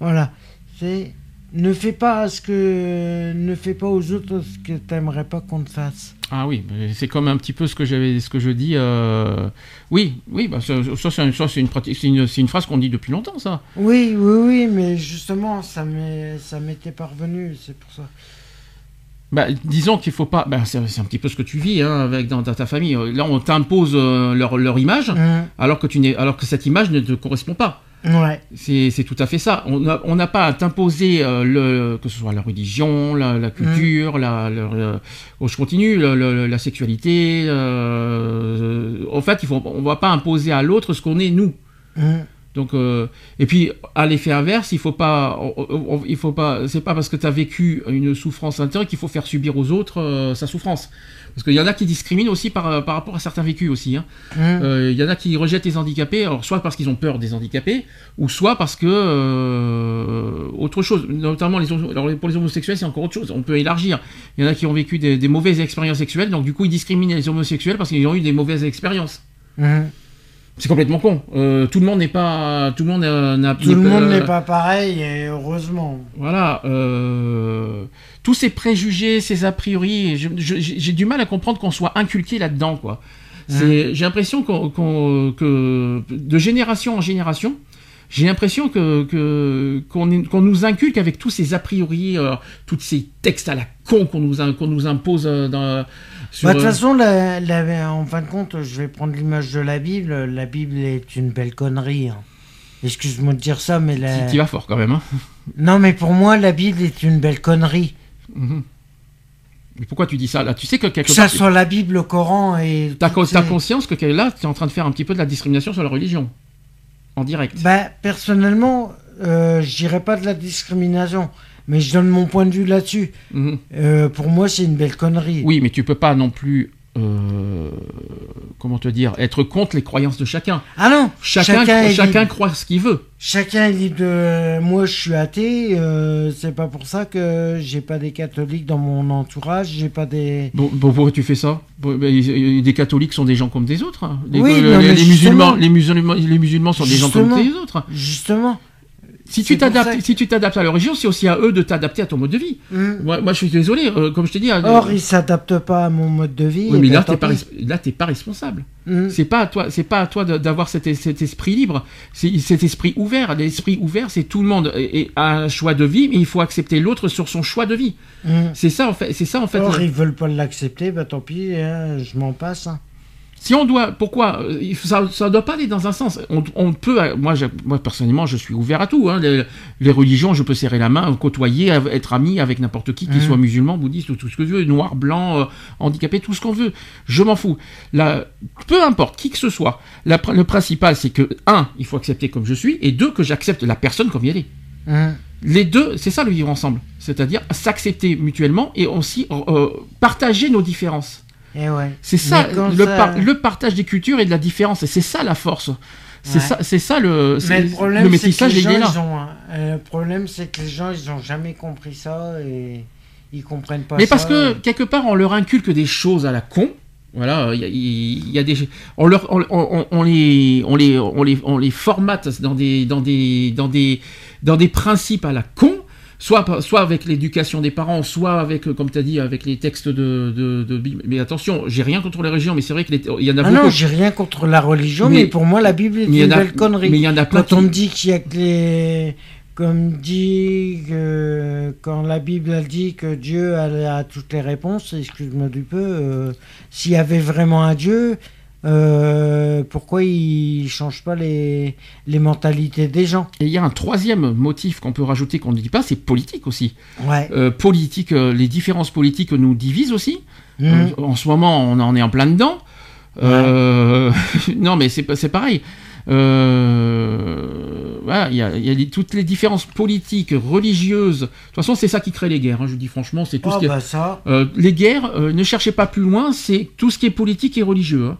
Voilà. C'est. Ne fais pas ce que. Ne fais pas aux autres ce que t'aimerais pas qu'on te fasse. Ah oui, c'est comme un petit peu ce que j'avais, ce que je dis. euh, Oui, oui, bah, ça, ça, c'est, une pratique, c'est une, une phrase qu'on dit depuis longtemps, ça. Oui, oui, oui, mais justement, ça m'était parvenu, c'est pour ça. Bah, disons qu'il faut pas. Bah, c'est, un petit peu ce que tu vis hein, avec dans, dans ta famille. Là, on t'impose euh, leur, leur image, Hum, alors que tu n'es, alors que cette image ne te correspond pas. Ouais. C'est tout à fait ça. On n'a pas à t'imposer euh, le que ce soit la religion, la, la culture, la, la- la- oh, je continue, le- la sexualité. euh, en fait, il faut on va pas imposer à l'autre ce qu'on est nous. Mm. Donc euh, et puis à l'effet inverse, il faut pas on- on- il faut pas c'est pas parce que tu as vécu une souffrance intérieure qu'il faut faire subir aux autres euh, sa souffrance. Parce qu'il y en a qui discriminent aussi par, par rapport à certains vécus aussi. hein. Mm. Euh, Il y en a qui rejettent les handicapés, alors soit parce qu'ils ont peur des handicapés, ou soit parce que euh, autre chose. Notamment les alors pour les homosexuels, c'est encore autre chose. On peut élargir. Il y en a qui ont vécu des, des mauvaises expériences sexuelles, donc du coup ils discriminent les homosexuels parce qu'ils ont eu des mauvaises expériences. Mm. C'est complètement con. Euh, tout le monde n'est pas, tout le monde euh, n'a Tout le monde euh, n'est pas pareil, et heureusement. Voilà, euh, tous ces préjugés, ces a priori, j'ai du mal à comprendre qu'on soit inculqué là-dedans, quoi. C'est, j'ai l'impression qu'on, que de génération en génération, j'ai l'impression que, qu'on, qu'on nous inculque avec tous ces a priori, euh, tous ces textes à la con qu'on nous, qu'on nous impose euh, dans, sur, Bah, De toute euh, façon, la- la- en fin de compte, je vais prendre l'image de la Bible. La Bible est une belle connerie. hein. Excuse-moi de dire ça, mais la... qui va fort quand même. Hein. Non, mais pour moi, la Bible est une belle connerie. Mhm. Mais pourquoi tu dis ça là? Tu sais que Que quelque ça part, soit la Bible, le Coran et... t'as, conscience que là, tu es en train de faire un petit peu de la discrimination sur la religion, en direct. Bah, personnellement, euh, je dirais pas de la discrimination, mais je donne mon point de vue là-dessus. Mhm. Euh, pour moi, c'est une belle connerie. Oui, mais tu peux pas non plus, euh, comment te dire, être contre les croyances de chacun. Ah non Chacun, chacun, libre. croit ce qu'il veut. Chacun est libre de... Moi, je suis athée. euh, c'est pas pour ça que j'ai pas des catholiques dans mon entourage. J'ai pas des... Bon, bon, pourquoi tu fais ça? Ben, Des catholiques sont des gens comme des autres. hein. Les, Oui, les- non, mais les musulmans, les musulmans, les musulmans sont des gens comme des autres. Justement. Si tu t'adaptes, si tu t'adaptes à leur religion, c'est aussi à eux de t'adapter à ton mode de vie. Hmm. Moi, moi, je suis désolé, euh, comme je t'ai dit. euh, Or, ils s'adaptent pas à mon mode de vie. oui, mais ben, là, t'es pas, là, t'es pas responsable. Hmm. C'est pas à toi, c'est pas à toi d'avoir cet, cet esprit libre, c'est cet esprit ouvert. L'esprit ouvert, c'est tout le monde et, a un choix de vie, mais il faut accepter l'autre sur son choix de vie. Hmm. C'est ça en fait. C'est ça en fait. Or, ils veulent pas l'accepter, bah tant pis, hein, je m'en passe. hein. Si on doit, pourquoi euh, ça, ça doit pas aller dans un sens. On, on peut, euh, moi, je- moi personnellement, je suis ouvert à tout. hein. Les, les religions, je peux serrer la main, côtoyer, être ami avec n'importe qui, qu'il Mhm. soit musulman, bouddhiste ou tout ce que tu veux, noir, blanc, euh, handicapé, tout ce qu'on veut. Je m'en fous. La, peu importe qui que ce soit. La le principal, c'est que un, il faut accepter comme je suis, et deux, que j'accepte la personne comme elle est. Hmm. Les deux, c'est ça le vivre ensemble. C'est-à-dire s'accepter mutuellement et aussi euh, partager nos différences. Et ouais. C'est ça, le, ça- par- le partage des cultures et de la différence. Et c'est ça la force. C'est Ouais. ça, c'est ça le, Mais le problème, c'est que métissage, les il est gens, là. ils ont, un- euh, le problème, c'est que les gens, ils ont jamais compris ça et ils comprennent pas Mais ça. parce que quelque part, on leur inculque des choses à la con. Voilà, il y a, il y a des, on leur, on, on- on les, on les, on les, on les formate dans des, dans des, dans des, dans des principes à la con. Soit, soit avec l'éducation des parents, soit avec, euh, comme tu as dit, avec les textes de, de, de Bible. Mais attention, j'ai rien contre les régions, mais c'est vrai qu'il y en a Ah beaucoup. non, j'ai rien contre la religion, Mais- mais, pour moi, la Bible est une a- belle connerie. mais il y en a Quand on qui- me dit qu'il y a que les. Comme dit que quand la Bible a dit que Dieu a, a toutes les réponses, excuse-moi du peu, euh, s'il y avait vraiment un Dieu, euh, pourquoi il change pas les, les mentalités des gens? Et il y a un troisième motif qu'on peut rajouter qu'on ne dit pas, c'est politique aussi. Ouais. Euh, politique, euh, les différences politiques nous divisent aussi. Euh, en ce moment, on en est en plein dedans. Euh, non, mais c'est pareil. Euh, voilà, il y a, il y a les- toutes les différences politiques, religieuses. De toute façon, c'est ça qui crée les guerres. hein, je dis franchement, c'est tout Ah ce qui. bah ça. Euh, les guerres, euh, ne cherchez pas plus loin, c'est tout ce qui est politique et religieux. hein.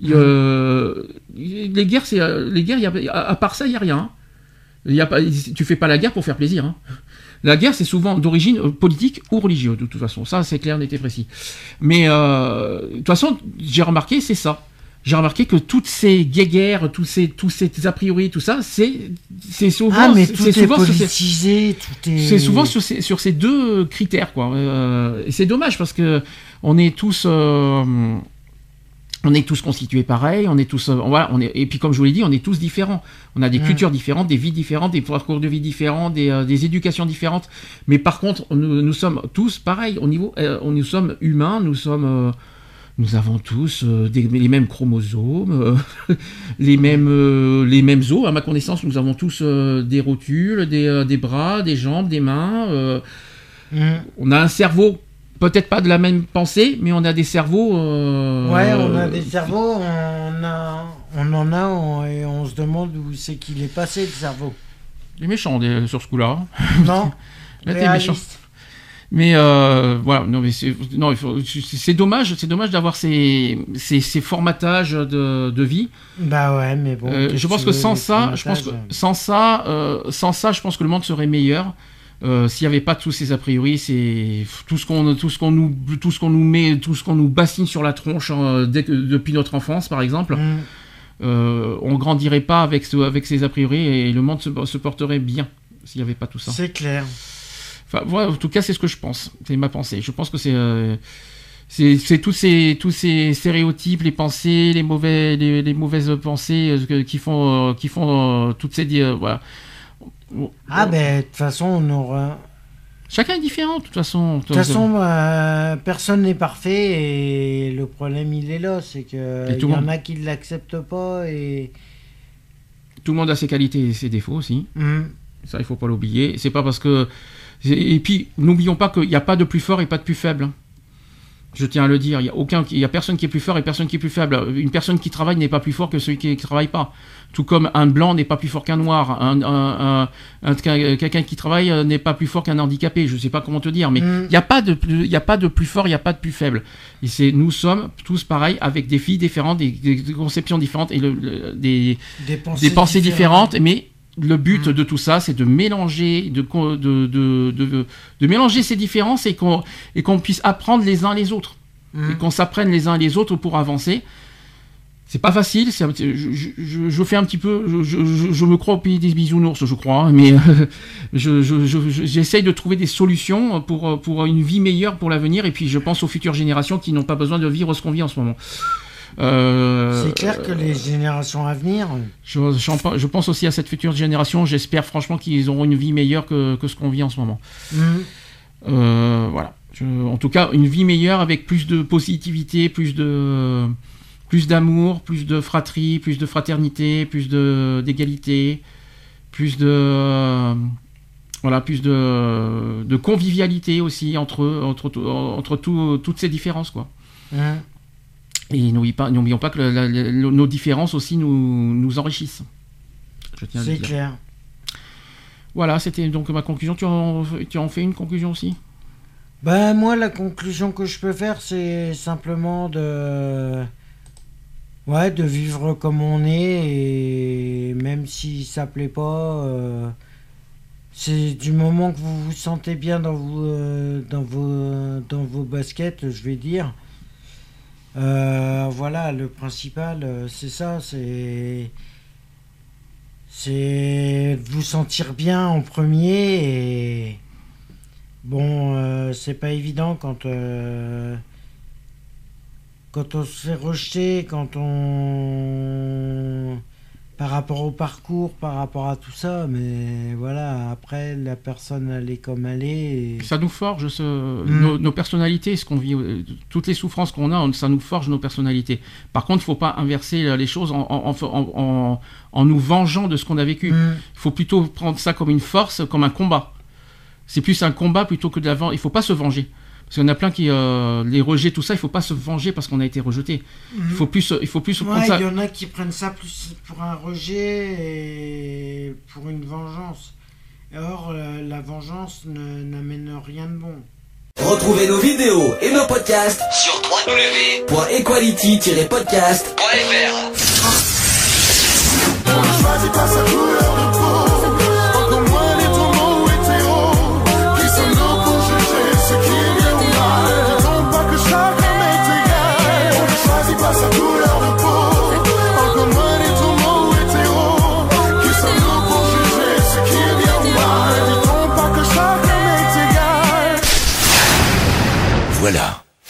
Mhm. les guerres, c'est euh, les guerres. il y a- à, part ça, il y a rien. y a pas, tu fais pas la guerre pour faire plaisir. hein. La guerre, c'est souvent d'origine euh, politique ou religieuse, de toute façon. Ça, c'est clair, net et précis. Mais euh, de toute façon, j'ai remarqué, c'est ça. J'ai remarqué que toutes ces guerres, tous ces, tous ces a priori, tout ça, c'est, c'est souvent, Ah, mais c'est tout est, souvent sur ces- politisé, tout est. c'est souvent sur ces, sur ces deux critères, quoi. Euh, et c'est dommage parce que on est tous, euh, on est tous constitués pareil, on est tous, euh, voilà, on est, et puis comme je vous l'ai dit, on est tous différents. On a des Mm. cultures différentes, des vies différentes, des parcours de vie différents, des, euh, des éducations différentes. Mais par contre, nous, nous sommes tous pareils au niveau, euh, nous sommes humains, nous sommes, euh, nous avons tous euh, des- les mêmes chromosomes, euh, les mêmes euh, les mêmes os. À ma connaissance, nous avons tous euh, des rotules, des, euh, des bras, des jambes, des mains. euh, Mhm. on a un cerveau, peut-être pas de la même pensée, mais on a des cerveaux. euh, Ouais, on a des cerveaux, on, a, on en a on- et on se demande où c'est qu'il est passé le cerveau. des méchants des- sur ce coup-là. Non Là, t'es méchant. Mais euh, voilà, non, mais c'est dommage, c'est dommage d'avoir ces, ces, ces formatages de, de vie. Bah ouais, mais bon. Euh, je pense que veux, sans les ça, je pense que sans ça, euh, sans ça, je pense que le monde serait meilleur. Euh, S'il n'y avait pas tous ces a priori, c'est tout ce qu'on tout ce qu'on nous tout ce qu'on nous met, tout ce qu'on nous bassine sur la tronche euh, dès que, depuis notre enfance, par exemple, Mhm. euh, on grandirait pas avec ce, avec ces a priori et le monde se, se porterait bien s'il n'y avait pas tout ça. C'est clair. Enfin, voilà, en tout cas, c'est ce que je pense. C'est ma pensée. Je pense que c'est euh, c'est tous ces tous ces stéréotypes, les pensées, les mauvais les, les mauvaises pensées euh, qui font qui font toutes ces voilà. Ah ben, de toute façon, on aura... Chacun est différent, de toute façon. De toute façon, euh, personne n'est parfait et le problème, il est là. C'est que il y en a qui ne l'acceptent pas et... tout le monde a ses qualités et ses défauts aussi. Mhm. Ça, il faut pas l'oublier. C'est pas parce que et puis n'oublions pas qu'il n'y a pas de plus fort et pas de plus faible. Je tiens à le dire. Il y a aucun, il y a personne qui est plus fort et personne qui est plus faible. Une personne qui travaille n'est pas plus fort que celui qui ne travaille pas. Tout comme un blanc n'est pas plus fort qu'un noir. Un, un- un- un- quelqu'un qui travaille euh, n'est pas plus fort qu'un handicapé. Je sais pas comment te dire, mais Mm. il n'y a pas de, plus- il y a pas de plus fort, il n'y a pas de plus faible. Et c'est, nous sommes tous pareils avec des filles différentes, des, des conceptions différentes et le- le- des, Des pensées, des pensées différentes. différentes, mais le but Mm. de tout ça, c'est de mélanger, de, co- de, de, de, de mélanger ces différences et qu'on puisse apprendre les uns les autres, Mhm. et qu'on s'apprenne les uns les autres pour avancer. C'est pas facile, c'est un petit- je, je, je- je fais un petit peu, je, me crois au pays des bisounours, je crois, hein, mais euh, je- je- je- je- j'essaye de trouver des solutions pour, pour une vie meilleure pour l'avenir, et puis je pense aux futures générations qui n'ont pas besoin de vivre ce qu'on vit en ce moment. Euh, C'est clair que les générations à venir... je, pense aussi à cette future génération. J'espère franchement qu'ils auront une vie meilleure que, que ce qu'on vit en ce moment. Mhm. Euh, voilà. Je- en tout cas, une vie meilleure avec plus de positivité, plus de plus d'amour, plus de fratrie, plus de fraternité, plus de d'égalité, plus de euh, voilà, plus de, de convivialité aussi entre entre entre tout- toutes ces différences quoi. Mhm. Et n'oublions pas, que la- nos différences aussi nous nous enrichissent. Je tiens à le C'est clair. Voilà, c'était donc ma conclusion. Tu en, tu en fais une conclusion aussi? Ben moi la conclusion que je peux faire c'est simplement de ouais de vivre comme on est et même si ça plaît pas euh, c'est du moment que vous vous sentez bien dans vos euh, dans vos dans vos baskets je vais dire Euh, voilà le principal euh, c'est ça c'est c'est de vous sentir bien en premier Bon, euh, c'est pas évident quand quand on se fait rejeter, quand on par rapport au parcours, par rapport à tout ça, mais voilà, après la personne elle est comme elle est. et- Ça nous forge ce- Mm. nos, nos personnalités, ce qu'on vit, euh, toutes les souffrances qu'on a, ça nous forge nos personnalités. Par contre, il faut pas inverser euh, les choses en, en, nous vengeant de ce qu'on a vécu. Il Mm. faut plutôt prendre ça comme une force, comme un combat. C'est plus un combat plutôt que de la vente. Il faut pas se venger. Parce qu'il y en a plein qui euh, les rejets, tout ça, il faut pas se venger parce qu'on a été rejeté. Il faut plus, il faut plus se prendre Ouais, ça. il y en a qui prennent ça plus pour un rejet et pour une vengeance. Or, euh, la vengeance ne- n'amène rien de bon. Retrouvez nos vidéos et nos podcasts sur www.equality-podcast.fr.